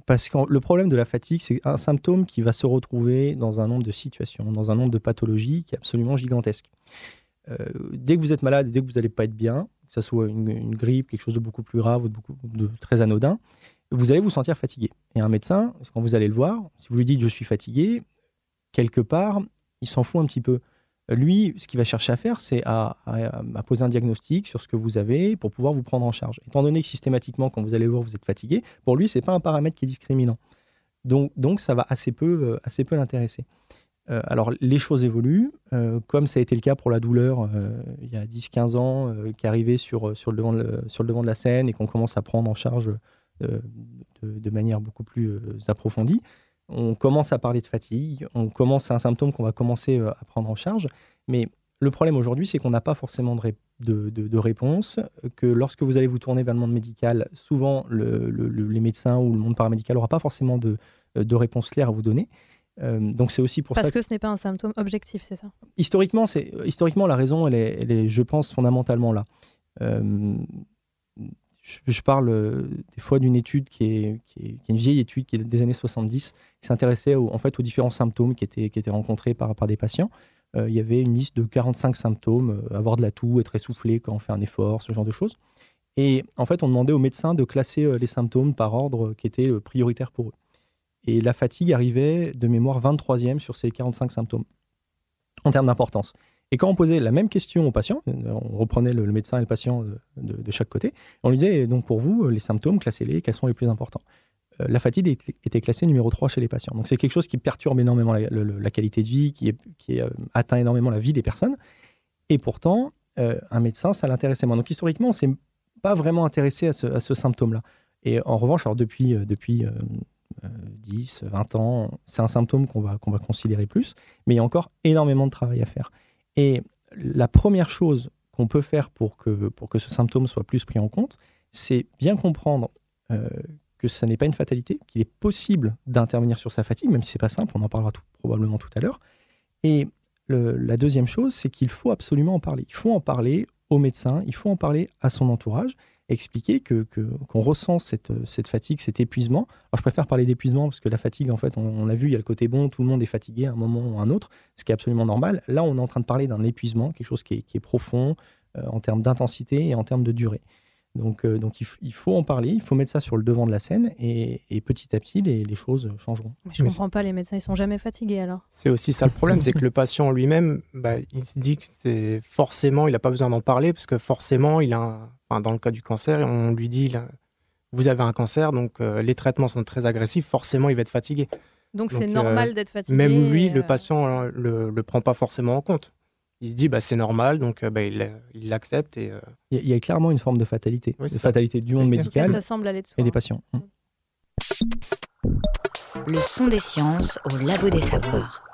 parce que le problème de la fatigue, c'est un symptôme qui va se retrouver dans un nombre de situations, dans un nombre de pathologies qui est absolument gigantesque. Euh, dès que vous êtes malade dès que vous n'allez pas être bien, que ce soit une, grippe, quelque chose de beaucoup plus grave ou de, de très anodin, vous allez vous sentir fatigué. Et un médecin, quand vous allez le voir, si vous lui dites je suis fatigué, quelque part, il s'en fout un petit peu. Lui, ce qu'il va chercher à faire, c'est à, poser un diagnostic sur ce que vous avez pour pouvoir vous prendre en charge. Étant donné que systématiquement, quand vous allez voir, vous êtes fatigué, pour lui, ce n'est pas un paramètre qui est discriminant. Donc, donc ça va assez peu, euh, assez peu l'intéresser. Euh, alors, les choses évoluent, euh, comme ça a été le cas pour la douleur il y a 10-15 ans, qui arrivait sur, sur, le devant de, la scène et qu'on commence à prendre en charge de, manière beaucoup plus approfondie. On commence à parler de fatigue, on commence à un symptôme qu'on va commencer euh, à prendre en charge. Mais le problème aujourd'hui, c'est qu'on n'a pas forcément de, de, réponse, que lorsque vous allez vous tourner vers le monde médical, souvent les médecins ou le monde paramédical n'aura pas forcément de, de réponse claire à vous donner. Euh, donc c'est aussi pour Parce ça que, ce n'est pas un symptôme objectif, c'est ça? Historiquement, c'est historiquement la raison, elle est, elle est, je pense, fondamentalement là. Euh, je, parle euh, des fois d'une étude qui est, une vieille étude qui est des années 70, qui s'intéressait en fait aux différents symptômes qui étaient, rencontrés par, des patients. il y avait une liste de 45 symptômes, avoir de la toux, être essoufflé quand on fait un effort, ce genre de choses. Et en fait, on demandait aux médecins de classer les symptômes par ordre qui était prioritaire pour eux. Et la fatigue arrivait de mémoire 23e sur ces 45 symptômes en termes d'importance. Et quand on posait la même question au patient, on reprenait le, médecin et le patient de, chaque côté, on lui disait donc pour vous, les symptômes, classez-les, quels sont les plus importants? Euh, La fatigue était classée numéro 3 chez les patients. Donc c'est quelque chose qui perturbe énormément la, qualité de vie, qui, euh, atteint énormément la vie des personnes. Et pourtant, euh, un médecin, ça l'intéressait moins. Donc historiquement, on ne s'est pas vraiment intéressé à ce, symptôme-là. Et en revanche, alors depuis, depuis 10, 20 ans, c'est un symptôme qu'on va, qu'on va considérer plus, mais il y a encore énormément de travail à faire. Et la première chose qu'on peut faire pour que, ce symptôme soit plus pris en compte, c'est bien comprendre euh, que ça n'est pas une fatalité, qu'il est possible d'intervenir sur sa fatigue, même si c'est pas simple, on en parlera probablement tout à l'heure. Et la deuxième chose, c'est qu'il faut absolument en parler. Il faut en parler au médecin, il faut en parler à son entourage, expliquer que, qu'on ressent cette, cette, fatigue, cet épuisement. Alors je préfère parler d'épuisement parce que la fatigue, en fait, on, a vu, il y a le côté bon, tout le monde est fatigué à un moment ou à un autre, ce qui est absolument normal. Là, on est en train de parler d'un épuisement, quelque chose qui est, qui est profond euh, en termes d'intensité et en termes de durée. Donc, euh, donc il, faut en parler, il faut mettre ça sur le devant de la scène et, petit à petit, les, les choses changeront. Mais je ne comprends pas, les médecins, ils sont jamais fatigués alors C'est aussi ça le problème, c'est que le patient lui-même, bah, il se dit que c'est forcément, il n'a pas besoin d'en parler parce que forcément, il a enfin, dans le cas du cancer, on lui dit vous avez un cancer, donc euh, les traitements sont très agressifs, forcément, il va être fatigué. Donc c'est normal euh, d'être fatigué. Même lui, le patient hein, le, le prend pas forcément en compte il se dit bah, c'est normal, donc euh, bah, il l'accepte. Euh, il, y a, clairement une forme de fatalité, de fatalité du monde médical ça semble aller de et des patients. Mm. Le son des sciences au labo des savoirs.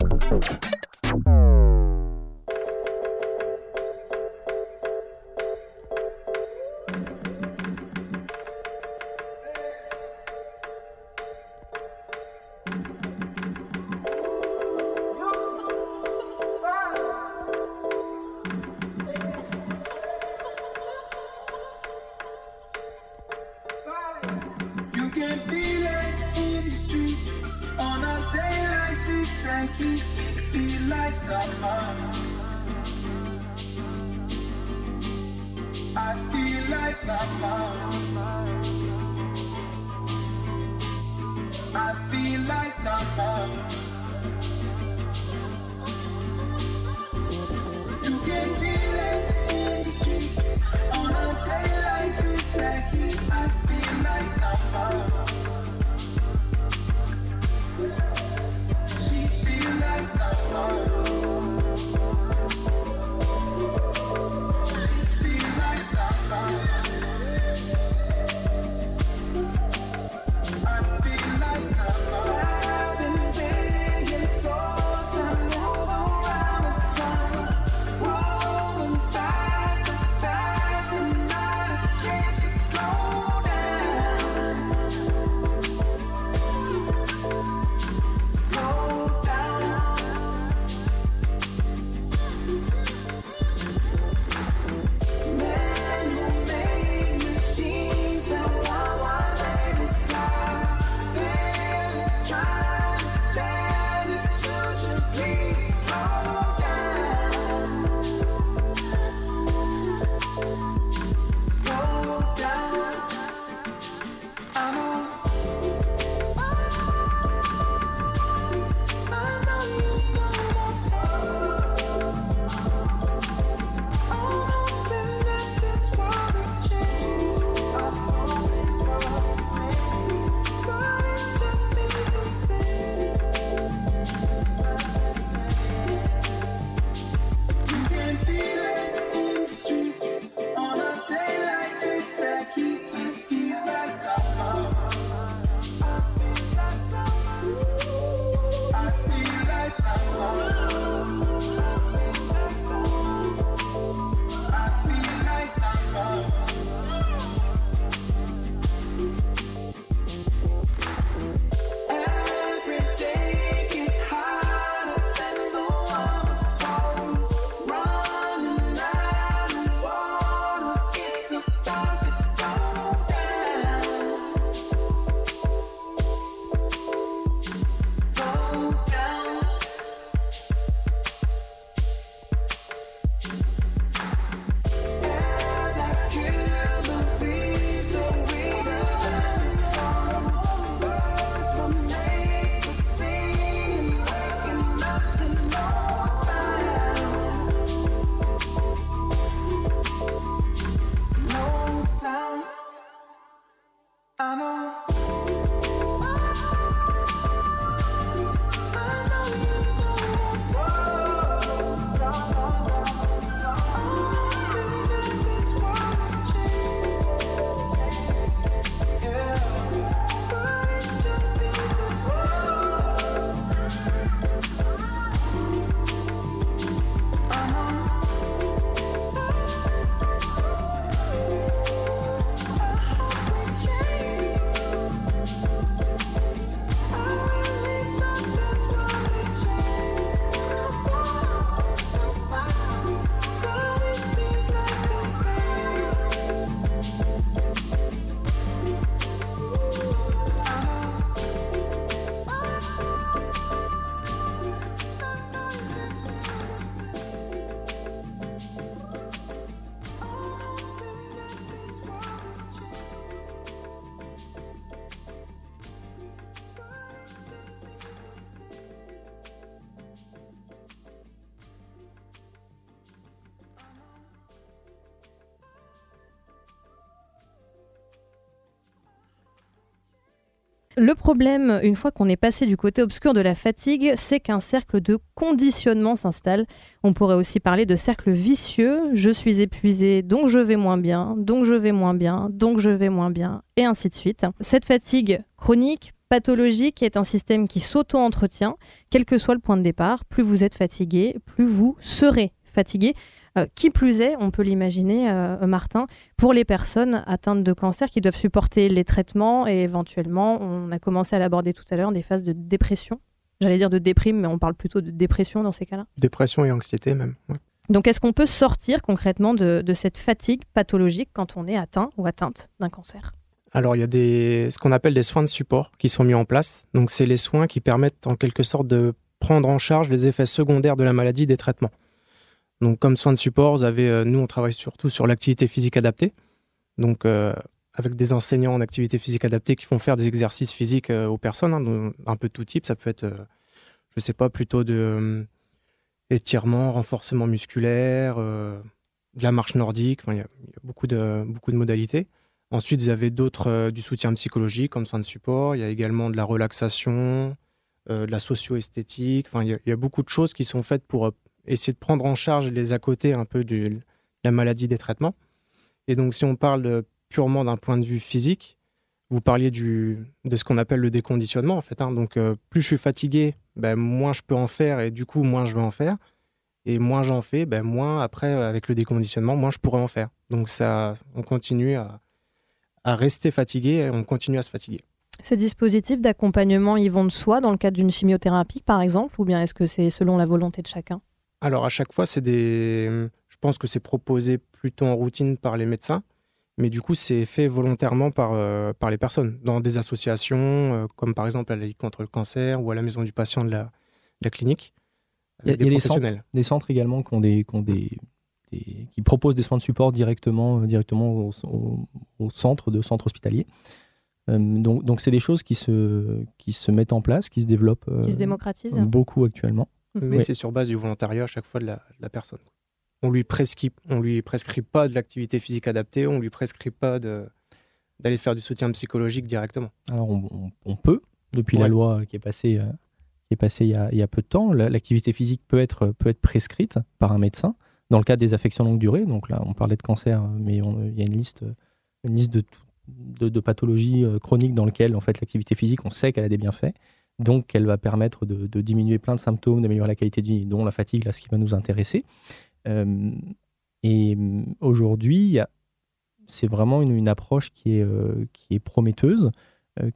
Le problème, une fois qu'on est passé du côté obscur de la fatigue, c'est qu'un cercle de conditionnement s'installe. On pourrait aussi parler de cercle vicieux. Je suis épuisé, donc je vais moins bien, donc je vais moins bien, donc je vais moins bien, et ainsi de suite. Cette fatigue chronique, pathologique est un système qui s'auto-entretient, quel que soit le point de départ. Plus vous êtes fatigué, plus vous serez fatigué. Euh, qui plus est, on peut l'imaginer, euh, Martin, pour les personnes atteintes de cancer qui doivent supporter les traitements et éventuellement, on a commencé à l'aborder tout à l'heure, des phases de dépression. J'allais dire de déprime, mais on parle plutôt de dépression dans ces cas-là. Dépression et anxiété même. Donc est-ce qu'on peut sortir concrètement de, cette fatigue pathologique quand on est atteint ou atteinte d'un cancer? Alors, il y a des, ce qu'on appelle des soins de support qui sont mis en place. Donc, c'est les soins qui permettent en quelque sorte de prendre en charge les effets secondaires de la maladie des traitements. Donc, comme soins de support, euh, nous, on travaille surtout sur l'activité physique adaptée. Donc, euh, avec des enseignants en activité physique adaptée qui font faire des exercices physiques euh, aux personnes, hein, un peu de tout type. Ça peut être, je ne sais pas, plutôt de étirement, renforcement musculaire, de la marche nordique. Il y, a beaucoup de, modalités. Ensuite, vous avez d'autres, du soutien psychologique comme soins de support. Il y a également de la relaxation, de la socio-esthétique. Il y, a beaucoup de choses qui sont faites pour essayer de prendre en charge les à côté un peu de la maladie des traitements. Et donc, si on parle purement d'un point de vue physique, vous parliez de ce qu'on appelle le déconditionnement, en fait. Hein. Donc, euh, plus je suis fatigué, ben, moins je peux en faire et du coup, moins je vais en faire. Et moins j'en fais, ben, moins après, avec le déconditionnement, moins je pourrais en faire. Donc, ça, on continue à, à rester fatigué et on continue à se fatiguer. Ces dispositifs d'accompagnement, ils vont de soi dans le cadre d'une chimiothérapie, par exemple, ou bien est-ce que c'est selon la volonté de chacun? Alors à chaque fois, c'est des. Je pense que c'est proposé plutôt en routine par les médecins, mais du coup, c'est fait volontairement par, euh, par les personnes dans des associations, euh, comme par exemple à la Ligue contre le cancer ou à la maison du patient de la, la clinique. Il y a, des, centres, des, centres, également qui, ont des, qui, des, qui, proposent des soins de support directement, euh, directement au, centre de centre hospitalier. donc, donc c'est des choses qui se, qui se mettent en place, qui se développent. qui se démocratisent. Beaucoup actuellement. Mais c'est sur base du volontariat à chaque fois de la, personne. On lui prescrit, on lui prescrit pas de l'activité physique adaptée, on lui prescrit pas d'aller faire du soutien psychologique directement. Alors on, peut, depuis la loi qui est passée, euh, qui est passée il, y a, peu de temps, l'activité physique peut être, peut être prescrite par un médecin dans le cadre des affections longue durée. Donc là, on parlait de cancer, mais il y a une liste, une liste de, de, de pathologies euh, chroniques dans lesquelles en fait l'activité physique, on sait qu'elle a des bienfaits. Donc, elle va permettre de, diminuer plein de symptômes, d'améliorer la qualité de vie, dont la fatigue, là, ce qui va nous intéresser. Euh, et euh, aujourd'hui, c'est vraiment une, approche qui est, euh, prometteuse,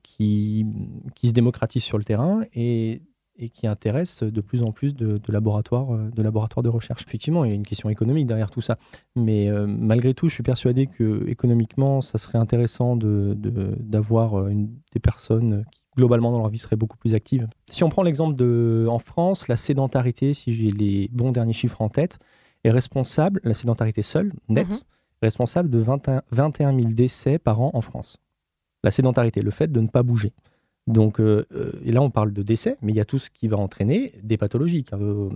qui, qui se démocratise sur le terrain et et qui intéresse de plus en plus de, laboratoires, euh, de laboratoires de recherche. Effectivement, il y a une question économique derrière tout ça. Mais euh, malgré tout, je suis persuadé que économiquement, ça serait intéressant d'avoir de, euh, des personnes qui, globalement, dans leur vie, seraient beaucoup plus actives. Si on prend l'exemple de, en France, la sédentarité, si j'ai les bons derniers chiffres en tête, est responsable, la sédentarité seule, nette, mhm. responsable de 21, 21 000 décès par an en France. La sédentarité, le fait de ne pas bouger. Donc, euh, euh, là, on parle de décès, mais il y a tout ce qui va entraîner des pathologies euh,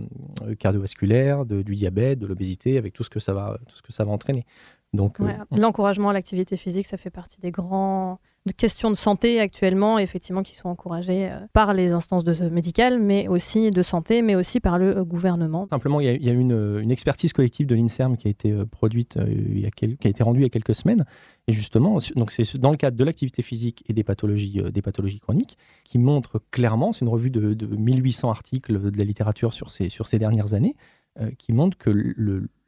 cardiovasculaires, du diabète, de l'obésité, avec tout ce que ça va entraîner. Donc, l'encouragement à l'activité physique, ça fait partie des grandes questions de santé actuellement, effectivement, qui sont encouragées par les instances de, médicales, mais aussi de santé, mais aussi par le gouvernement. Simplement, il y a, une, une, expertise collective de l'Inserm qui a été produite, il y a qui a été rendue il y a quelques semaines, et justement, donc c'est dans le cadre de l'activité physique et des pathologies, euh, des pathologies chroniques, qui montre clairement, c'est une revue de, 1800 articles de la littérature sur ces, sur ces dernières années, euh, qui montre que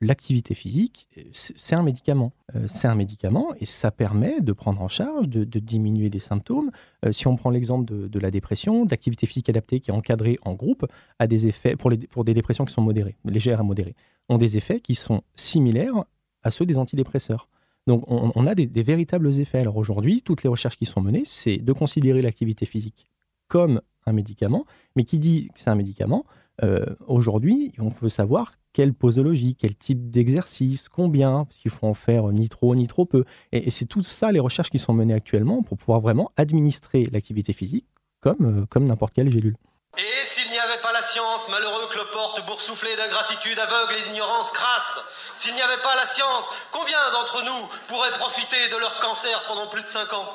l'activité physique, c'est un médicament. Euh, c'est un médicament et ça permet de prendre en charge, de, diminuer des symptômes. si on prend l'exemple de, la dépression, d'activité physique adaptée qui est encadrée en groupe, a des effets, pour, les, des dépressions qui sont modérées, légères à modérées, ont des effets qui sont similaires à ceux des antidépresseurs. Donc on, a des, véritables effets. Alors aujourd'hui, toutes les recherches qui sont menées, c'est de considérer l'activité physique comme un médicament, mais qui dit que c'est un médicament, euh, aujourd'hui, on veut savoir quelle posologie, quel type d'exercice, combien, parce qu'il faut en faire ni trop ni trop peu. Et, c'est tout ça les recherches qui sont menées actuellement pour pouvoir vraiment administrer l'activité physique comme, euh, comme n'importe quelle gélule. Et s'il n'y avait pas la science, malheureux cloporte boursouflé d'ingratitude aveugle et d'ignorance crasse, s'il n'y avait pas la science, combien d'entre nous pourraient profiter de leur cancer pendant plus de 5 ans?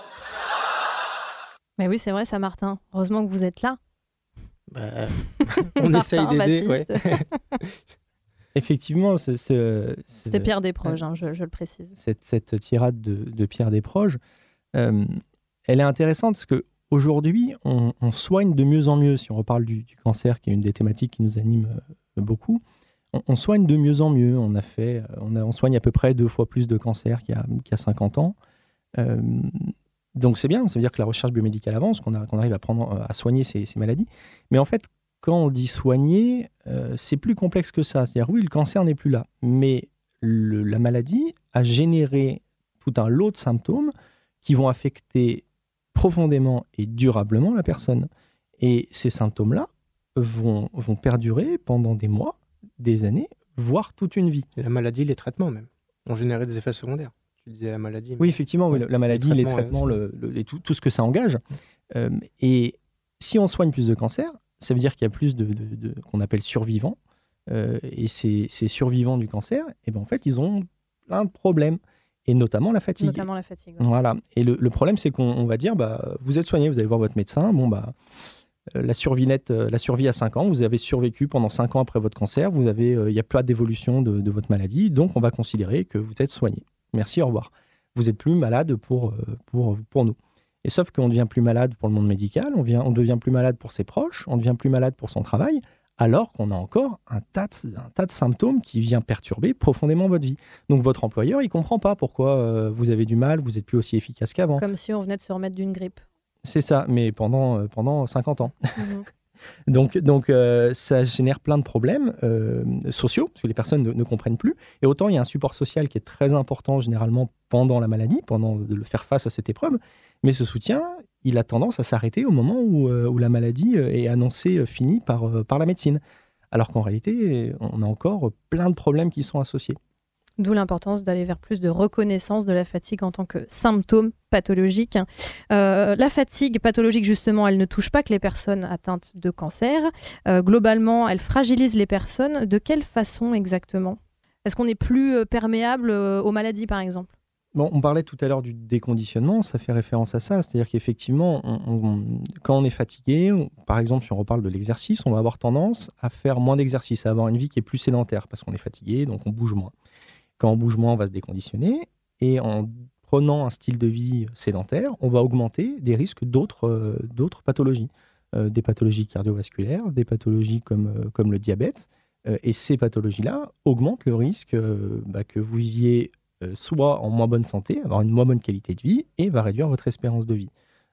Mais oui, c'est vrai, ça, Martin. Heureusement que vous êtes là. Bah, [laughs] on essaye d'aider. Ouais. [laughs] Effectivement, c'est. C'était Pierre Desproges, hein, je, je, le précise. Cette, cette tirade de, de Pierre Desproges, euh, elle est intéressante parce que aujourd'hui, on, on, soigne de mieux en mieux. Si on reparle du, du, cancer, qui est une des thématiques qui nous anime euh, beaucoup, on, on, soigne de mieux en mieux. On a fait, on, a, on soigne à peu près deux fois plus de cancer qu'il y a, qu y a 50 ans. Euh, donc c'est bien, ça veut dire que la recherche biomédicale avance, qu'on qu arrive à, prendre, à soigner ces, ces, maladies. Mais en fait, quand on dit soigner, euh, c'est plus complexe que ça. C'est-à-dire, oui, le cancer n'est plus là, mais le, la maladie a généré tout un lot de symptômes qui vont affecter profondément et durablement la personne. Et ces symptômes-là vont, vont perdurer pendant des mois, des années, voire toute une vie. Et la maladie, les traitements même, ont généré des effets secondaires. Tu disais la maladie. Oui, effectivement, oui, la maladie, les traitements, les traitements le, le, et tout, tout, ce que ça engage. Euh, et si on soigne plus de cancers, ça veut dire qu'il y a plus de, de, de qu'on appelle survivants. Euh, et ces, ces, survivants du cancer, et eh ben en fait, ils ont plein de problèmes, et notamment la fatigue. Notamment la fatigue. Ouais. Voilà. Et le, le problème, c'est qu'on va dire, bah, vous êtes soigné, vous allez voir votre médecin, bon, bah, euh, la, survie nette, euh, la survie à 5 ans, vous avez survécu pendant 5 ans après votre cancer, il n'y a pas d'évolution de, de, votre maladie, donc on va considérer que vous êtes soigné. Merci, au revoir. Vous n'êtes plus malade pour, pour, pour nous. Et sauf qu'on devient plus malade pour le monde médical, on, vient, on devient plus malade pour ses proches, on devient plus malade pour son travail, alors qu'on a encore un tas, de, un tas de symptômes qui viennent perturber profondément votre vie. Donc votre employeur, il comprend pas pourquoi euh, vous avez du mal, vous n'êtes plus aussi efficace qu'avant. Comme si on venait de se remettre d'une grippe. C'est ça, mais pendant, euh, pendant 50 ans. Mmh. [laughs] Donc, donc euh, ça génère plein de problèmes euh, sociaux, parce que les personnes ne, ne, comprennent plus. Et autant il y a un support social qui est très important généralement pendant la maladie, pendant de faire face à cette épreuve, mais ce soutien, il a tendance à s'arrêter au moment où, euh, la maladie est annoncée finie par la médecine. Alors qu'en réalité, on a encore plein de problèmes qui sont associés. D'où l'importance d'aller vers plus de reconnaissance de la fatigue en tant que symptôme pathologique. Euh, la fatigue pathologique, justement, elle ne touche pas que les personnes atteintes de cancer. Euh, globalement, elle fragilise les personnes. De quelle façon exactement? Est-ce qu'on est plus perméable aux maladies, par exemple? Bon, on parlait tout à l'heure du déconditionnement, ça fait référence à ça, c'est-à-dire qu'effectivement, quand on est fatigué, par exemple, si on reparle de l'exercice, on va avoir tendance à faire moins d'exercice, à avoir une vie qui est plus sédentaire, parce qu'on est fatigué, donc on bouge moins. Quand on bouge moins, on va se déconditionner. Et en prenant un style de vie sédentaire, on va augmenter des risques d'autres euh, pathologies. Euh, des pathologies cardiovasculaires, des pathologies comme, euh, comme le diabète. Et ces pathologies-là augmentent le risque bah, que vous viviez soit en moins bonne santé, avoir une moins bonne qualité de vie, et va réduire votre espérance de vie.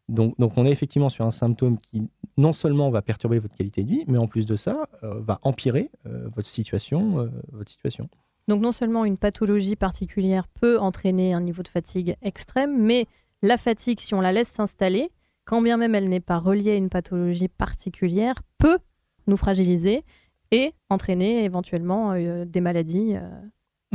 Donc, donc, on est effectivement sur un symptôme qui non seulement va perturber votre qualité de vie, mais en plus de ça, va empirer votre situation, votre situation. Donc non seulement une pathologie particulière peut entraîner un niveau de fatigue extrême, mais la fatigue, si on la laisse s'installer, quand bien même elle n'est pas reliée à une pathologie particulière, peut nous fragiliser et entraîner éventuellement euh, des maladies. Euh...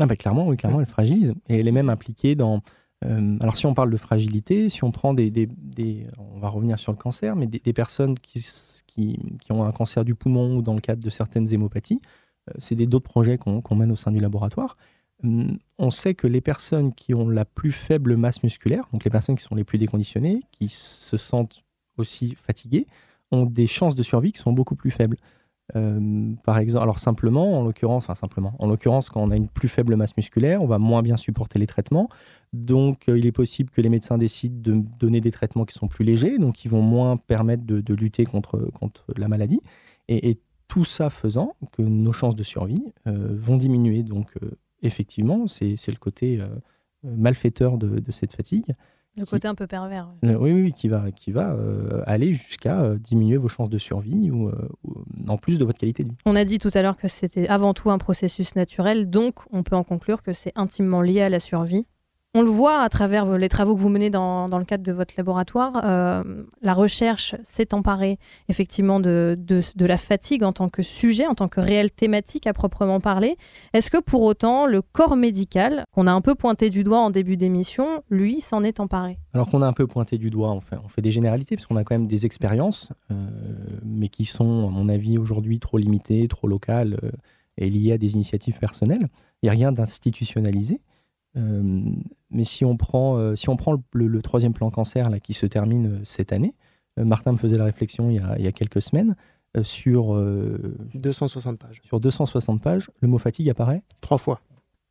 Ah bah clairement, oui, clairement, elle fragilise. Et elle est même impliquée dans... Euh, alors si on parle de fragilité, si on prend des, des, des... On va revenir sur le cancer, mais des, des personnes qui, qui, qui, ont un cancer du poumon ou dans le cadre de certaines hémopathies, c'est d'autres projets qu'on qu mène au sein du laboratoire. Hum, on sait que les personnes qui ont la plus faible masse musculaire, donc les personnes qui sont les plus déconditionnées, qui se sentent aussi fatiguées, ont des chances de survie qui sont beaucoup plus faibles. Euh, par exemple, alors simplement, en l'occurrence, enfin simplement, en l'occurrence, quand on a une plus faible masse musculaire, on va moins bien supporter les traitements. Donc, euh, il est possible que les médecins décident de donner des traitements qui sont plus légers, donc qui vont moins permettre de, lutter contre, contre la maladie. Et tout ça faisant que nos chances de survie euh, vont diminuer. Donc, euh, effectivement, c'est le côté euh, malfaiteur de, de, cette fatigue. Le qui, côté un peu pervers. Oui, oui, oui qui va, qui va aller jusqu'à diminuer vos chances de survie ou, ou, en plus de votre qualité de vie. On a dit tout à l'heure que c'était avant tout un processus naturel, donc on peut en conclure que c'est intimement lié à la survie on le voit à travers les travaux que vous menez dans, le cadre de votre laboratoire. Euh, la recherche s'est emparée effectivement de, la fatigue en tant que sujet, en tant que réelle thématique à proprement parler. Est-ce que pour autant le corps médical, qu'on a un peu pointé du doigt en début d'émission, lui, s'en est emparé? Alors qu'on a un peu pointé du doigt, on fait, on fait des généralités parce qu'on a quand même des expériences, euh, mais qui sont, à mon avis, aujourd'hui trop limitées, trop locales euh, et liées à des initiatives personnelles. Il n'y a rien d'institutionnalisé. Euh, mais si on prend, euh, si on prend le, le, troisième plan cancer là, qui se termine euh, cette année, Martin me faisait la réflexion il y a, il y a quelques semaines. sur, 260 pages. sur 260 pages, le mot fatigue apparaît Trois fois.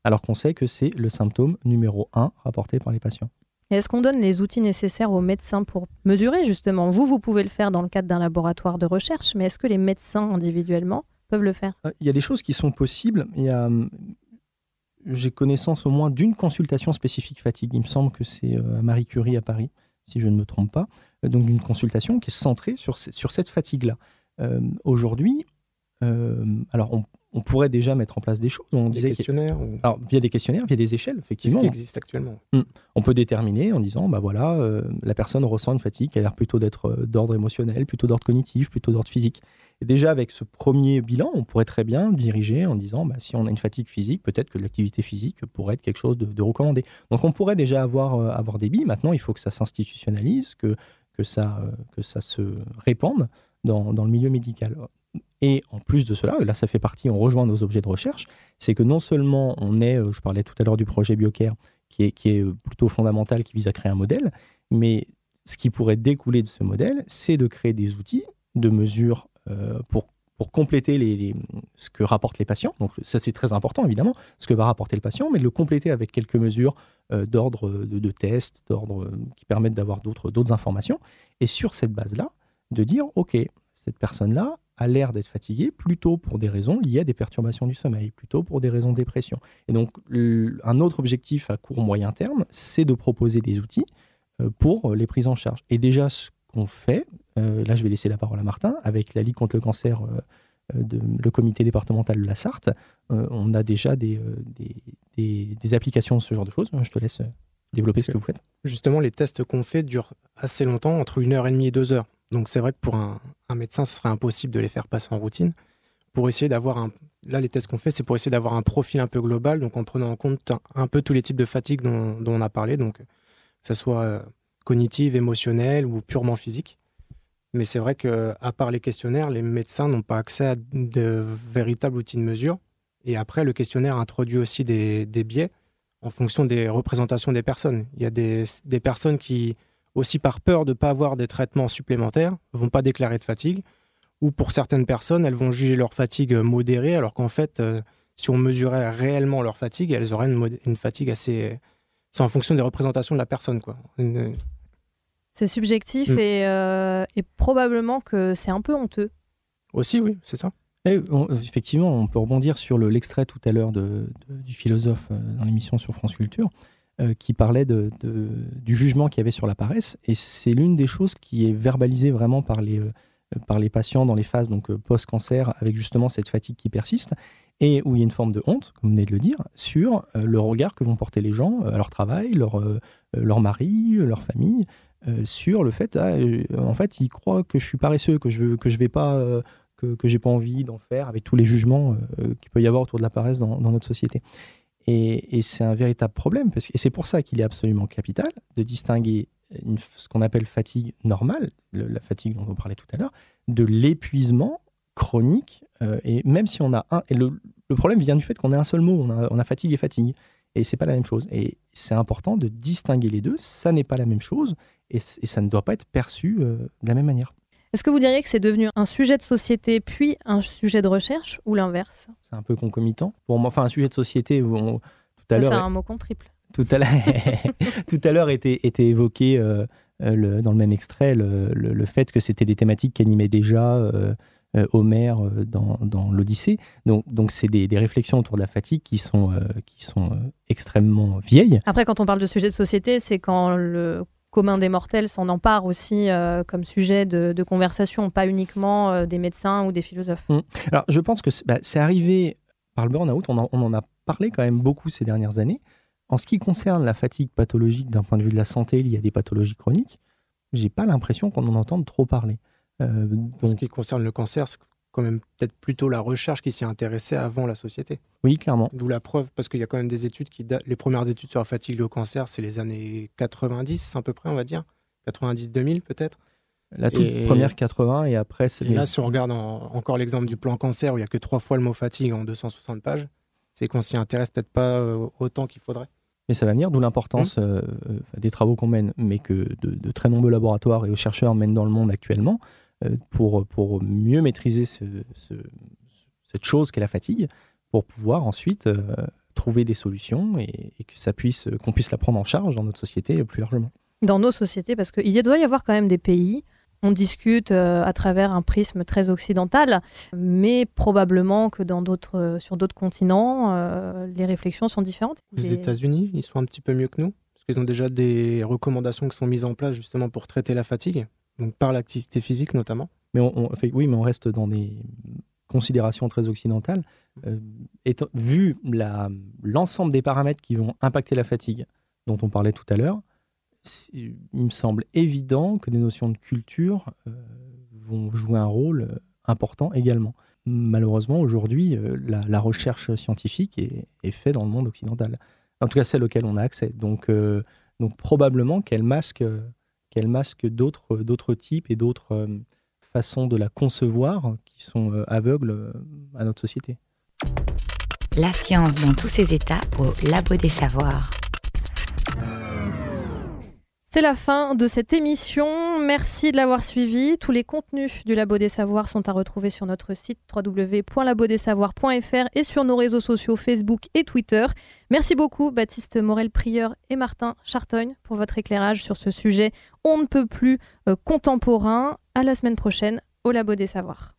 alors qu'on sait que c'est le symptôme numéro 1 rapporté par les patients. Est-ce qu'on donne les outils nécessaires aux médecins pour mesurer justement? Vous, vous pouvez le faire dans le cadre d'un laboratoire de recherche, mais est-ce que les médecins individuellement peuvent le faire? Euh, Il y a des choses qui sont possibles. Il y a, hum, j'ai connaissance au moins d'une consultation spécifique fatigue. Il me semble que c'est euh, à Marie Curie à Paris, si je ne me trompe pas. Euh, Donc d'une consultation qui est centrée sur, sur cette fatigue-là. Euh, Aujourd'hui, alors on, on pourrait déjà mettre en place des choses. On Des disait qu'il- questionnaires ou alors via des questionnaires, via des échelles, ce effectivement. qui existe actuellement. On peut déterminer en disant, bah voilà, euh, la personne ressent une fatigue qui a l'air plutôt d'être euh, d'ordre émotionnel, plutôt d'ordre cognitif, plutôt d'ordre physique. Et déjà avec ce premier bilan, on pourrait très bien diriger en disant, bah, si on a une fatigue physique, peut-être que l'activité physique pourrait être quelque chose de, de recommandé. Donc on pourrait déjà avoir, euh, avoir des billes. Maintenant, il faut que ça s'institutionnalise, que, que, ça, euh, que ça se répande dans, dans le milieu médical. Et en plus de cela, là ça fait partie, on rejoint nos objets de recherche, c'est que non seulement on est, euh, je parlais tout à l'heure du projet Biocare, qui est, euh, plutôt fondamental, qui vise à créer un modèle, mais ce qui pourrait découler de ce modèle, c'est de créer des outils de mesure euh, pour, pour compléter les, ce que rapportent les patients. Donc ça c'est très important évidemment, ce que va rapporter le patient, mais de le compléter avec quelques mesures d'ordre de, de tests, d'ordre qui permettent d'avoir d'autres informations. Et sur cette base-là, de dire, OK, cette personne-là a l'air d'être fatiguée plutôt pour des raisons liées à des perturbations du sommeil, plutôt pour des raisons de dépression. Et donc, un autre objectif à court moyen terme, c'est de proposer des outils euh, pour les prises en charge. Et déjà, ce qu'on fait, euh, là je vais laisser la parole à Martin, avec la Ligue contre le cancer, euh, de, le comité départemental de la Sarthe, euh, on a déjà des, des, des- des applications de ce genre de choses. Je te laisse développer Parce ce que vous faites. Justement, les tests qu'on fait durent assez longtemps, entre une heure et demie et deux heures. Donc c'est vrai que pour un, médecin, ce serait impossible de les faire passer en routine. Pour essayer d'avoir un... Là, les tests qu'on fait, c'est pour essayer d'avoir un profil un peu global, donc en prenant en compte un, peu tous les types de fatigue dont, on a parlé, donc que ça soit euh, cognitive, émotionnelle ou purement physique. Mais c'est vrai que à part les questionnaires, les médecins n'ont pas accès à de véritables outils de mesure. Et après, le questionnaire introduit aussi des, biais en fonction des représentations des personnes. Il y a des personnes qui, aussi par peur de ne pas avoir des traitements supplémentaires, vont pas déclarer de fatigue. Ou pour certaines personnes, elles vont juger leur fatigue modérée, alors qu'en fait, euh, si on mesurait réellement leur fatigue, elles auraient une, fatigue assez... C'est en fonction des représentations de la personne. Quoi. Une- C'est subjectif Mm. et, euh, et probablement que c'est un peu honteux. Aussi, oui, c'est ça. Eh, on- effectivement, on peut rebondir sur le- l'extrait tout à l'heure de- de- du philosophe euh, dans l'émission sur France Culture, euh, qui parlait du jugement qu'il y avait sur la paresse. Et c'est l'une des choses qui est verbalisée vraiment par les, euh, patients dans les phases donc, euh, post-cancer, avec justement cette fatigue qui persiste, et où il y a une forme de honte, comme vous venez de le dire, sur le regard que vont porter les gens à leur travail, leur, leur mari, leur famille, sur le fait, ah, en fait, ils croient que je suis paresseux, que je ne que je vais pas... que, que j'ai pas envie d'en faire avec tous les jugements qu'il peut y avoir autour de la paresse dans notre société. Et, c'est un véritable problème, parce que, et c'est pour ça qu'il est absolument capital de distinguer ce qu'on appelle fatigue normale, le- la fatigue dont on parlait tout à l'heure, de l'épuisement chronique. euh, et même si on a un. Et le, problème vient du fait qu'on a un seul mot, on a, fatigue et fatigue. Et c'est pas la même chose. Et c'est important de distinguer les deux. Ça n'est pas la même chose et ça ne doit pas être perçu euh, de la même manière. Est-ce que vous diriez que c'est devenu un sujet de société puis un sujet de recherche ou l'inverse? C'est un peu concomitant. Pour moi, enfin, un sujet de société où on- tout à Ça, C'est l'heure, un mot qu'on triple. tout à l'heure, [laughs] tout à l'heure était, était évoqué euh, euh, le- dans le même extrait le, le- le fait que c'était des thématiques qu'animait déjà euh, euh, Homère dans, dans l'Odyssée. Donc, donc c'est des, des réflexions autour de la fatigue qui sont, euh, qui sont euh, extrêmement vieilles. Après, quand on parle de sujet de société, c'est quand le commun des mortels s'en empare aussi euh, comme sujet de, de conversation, pas uniquement euh, des médecins ou des philosophes. Alors, je pense que c'est bah, arrivé par le burn-out. On, en- on en a parlé quand même beaucoup ces dernières années. En ce qui concerne la fatigue pathologique d'un point de vue de la santé, il y a des pathologies chroniques. J'ai pas l'impression qu'on en entende trop parler. Euh, En ce qui concerne le cancer, c'est quand même peut-être plutôt la recherche qui s'y intéressait avant la société. oui, clairement. D'où la preuve, parce qu'il y a quand même des études qui datent. Les premières études sur la fatigue liée au cancer, c'est les années 90 à peu près, on va dire. 90-2000 peut-être. La toute Et- première 80 et après, c'est Et là, si on regarde en- encore l'exemple du plan cancer, où il n'y a que trois fois le mot fatigue en 260 pages, c'est qu'on s'y intéresse peut-être pas euh, autant qu'il faudrait. mais ça va venir, d'où l'importance euh, euh, des travaux qu'on mène, mais que de, de très nombreux laboratoires et chercheurs mènent dans le monde actuellement pour, pour mieux maîtriser ce- ce- cette chose qu'est la fatigue, pour pouvoir ensuite euh, trouver des solutions et, et que ça puisse, qu'on puisse la prendre en charge dans notre société plus largement. Dans nos sociétés, parce qu'il y- doit y avoir quand même des pays, on discute euh, à travers un prisme très occidental, mais probablement que dans d'autres, euh, sur d'autres continents, euh, les réflexions sont différentes. Aux Les- États-Unis, ils sont un petit peu mieux que nous, parce qu'ils ont déjà des recommandations qui sont mises en place justement pour traiter la fatigue, donc par l'activité physique notamment. Mais on, oui, mais on reste dans des considérations très occidentales. Euh, étant- vu l'ensemble des paramètres qui vont impacter la fatigue, dont on parlait tout à l'heure, il me semble évident que des notions de culture euh, vont jouer un rôle euh, important également. Malheureusement, aujourd'hui, la, recherche scientifique est, faite dans le monde occidental. En tout cas, celle auquel on a accès. Donc, donc probablement qu'elle masque, qu'elle masque d'autres d'autres types et d'autres euh, façons de la concevoir qui sont euh, aveugles euh, à notre société. La science dans tous ses états au Labo des Savoirs. C'est la fin de cette émission. Merci de l'avoir suivi. Tous les contenus du Labo des Savoirs sont à retrouver sur notre site www.labodesavoirs.fr et sur nos réseaux sociaux Facebook et Twitter. Merci beaucoup Baptiste Morel-Prieur et Martin Chartogne pour votre éclairage sur ce sujet on ne peut plus euh, contemporain. À la semaine prochaine au Labo des Savoirs.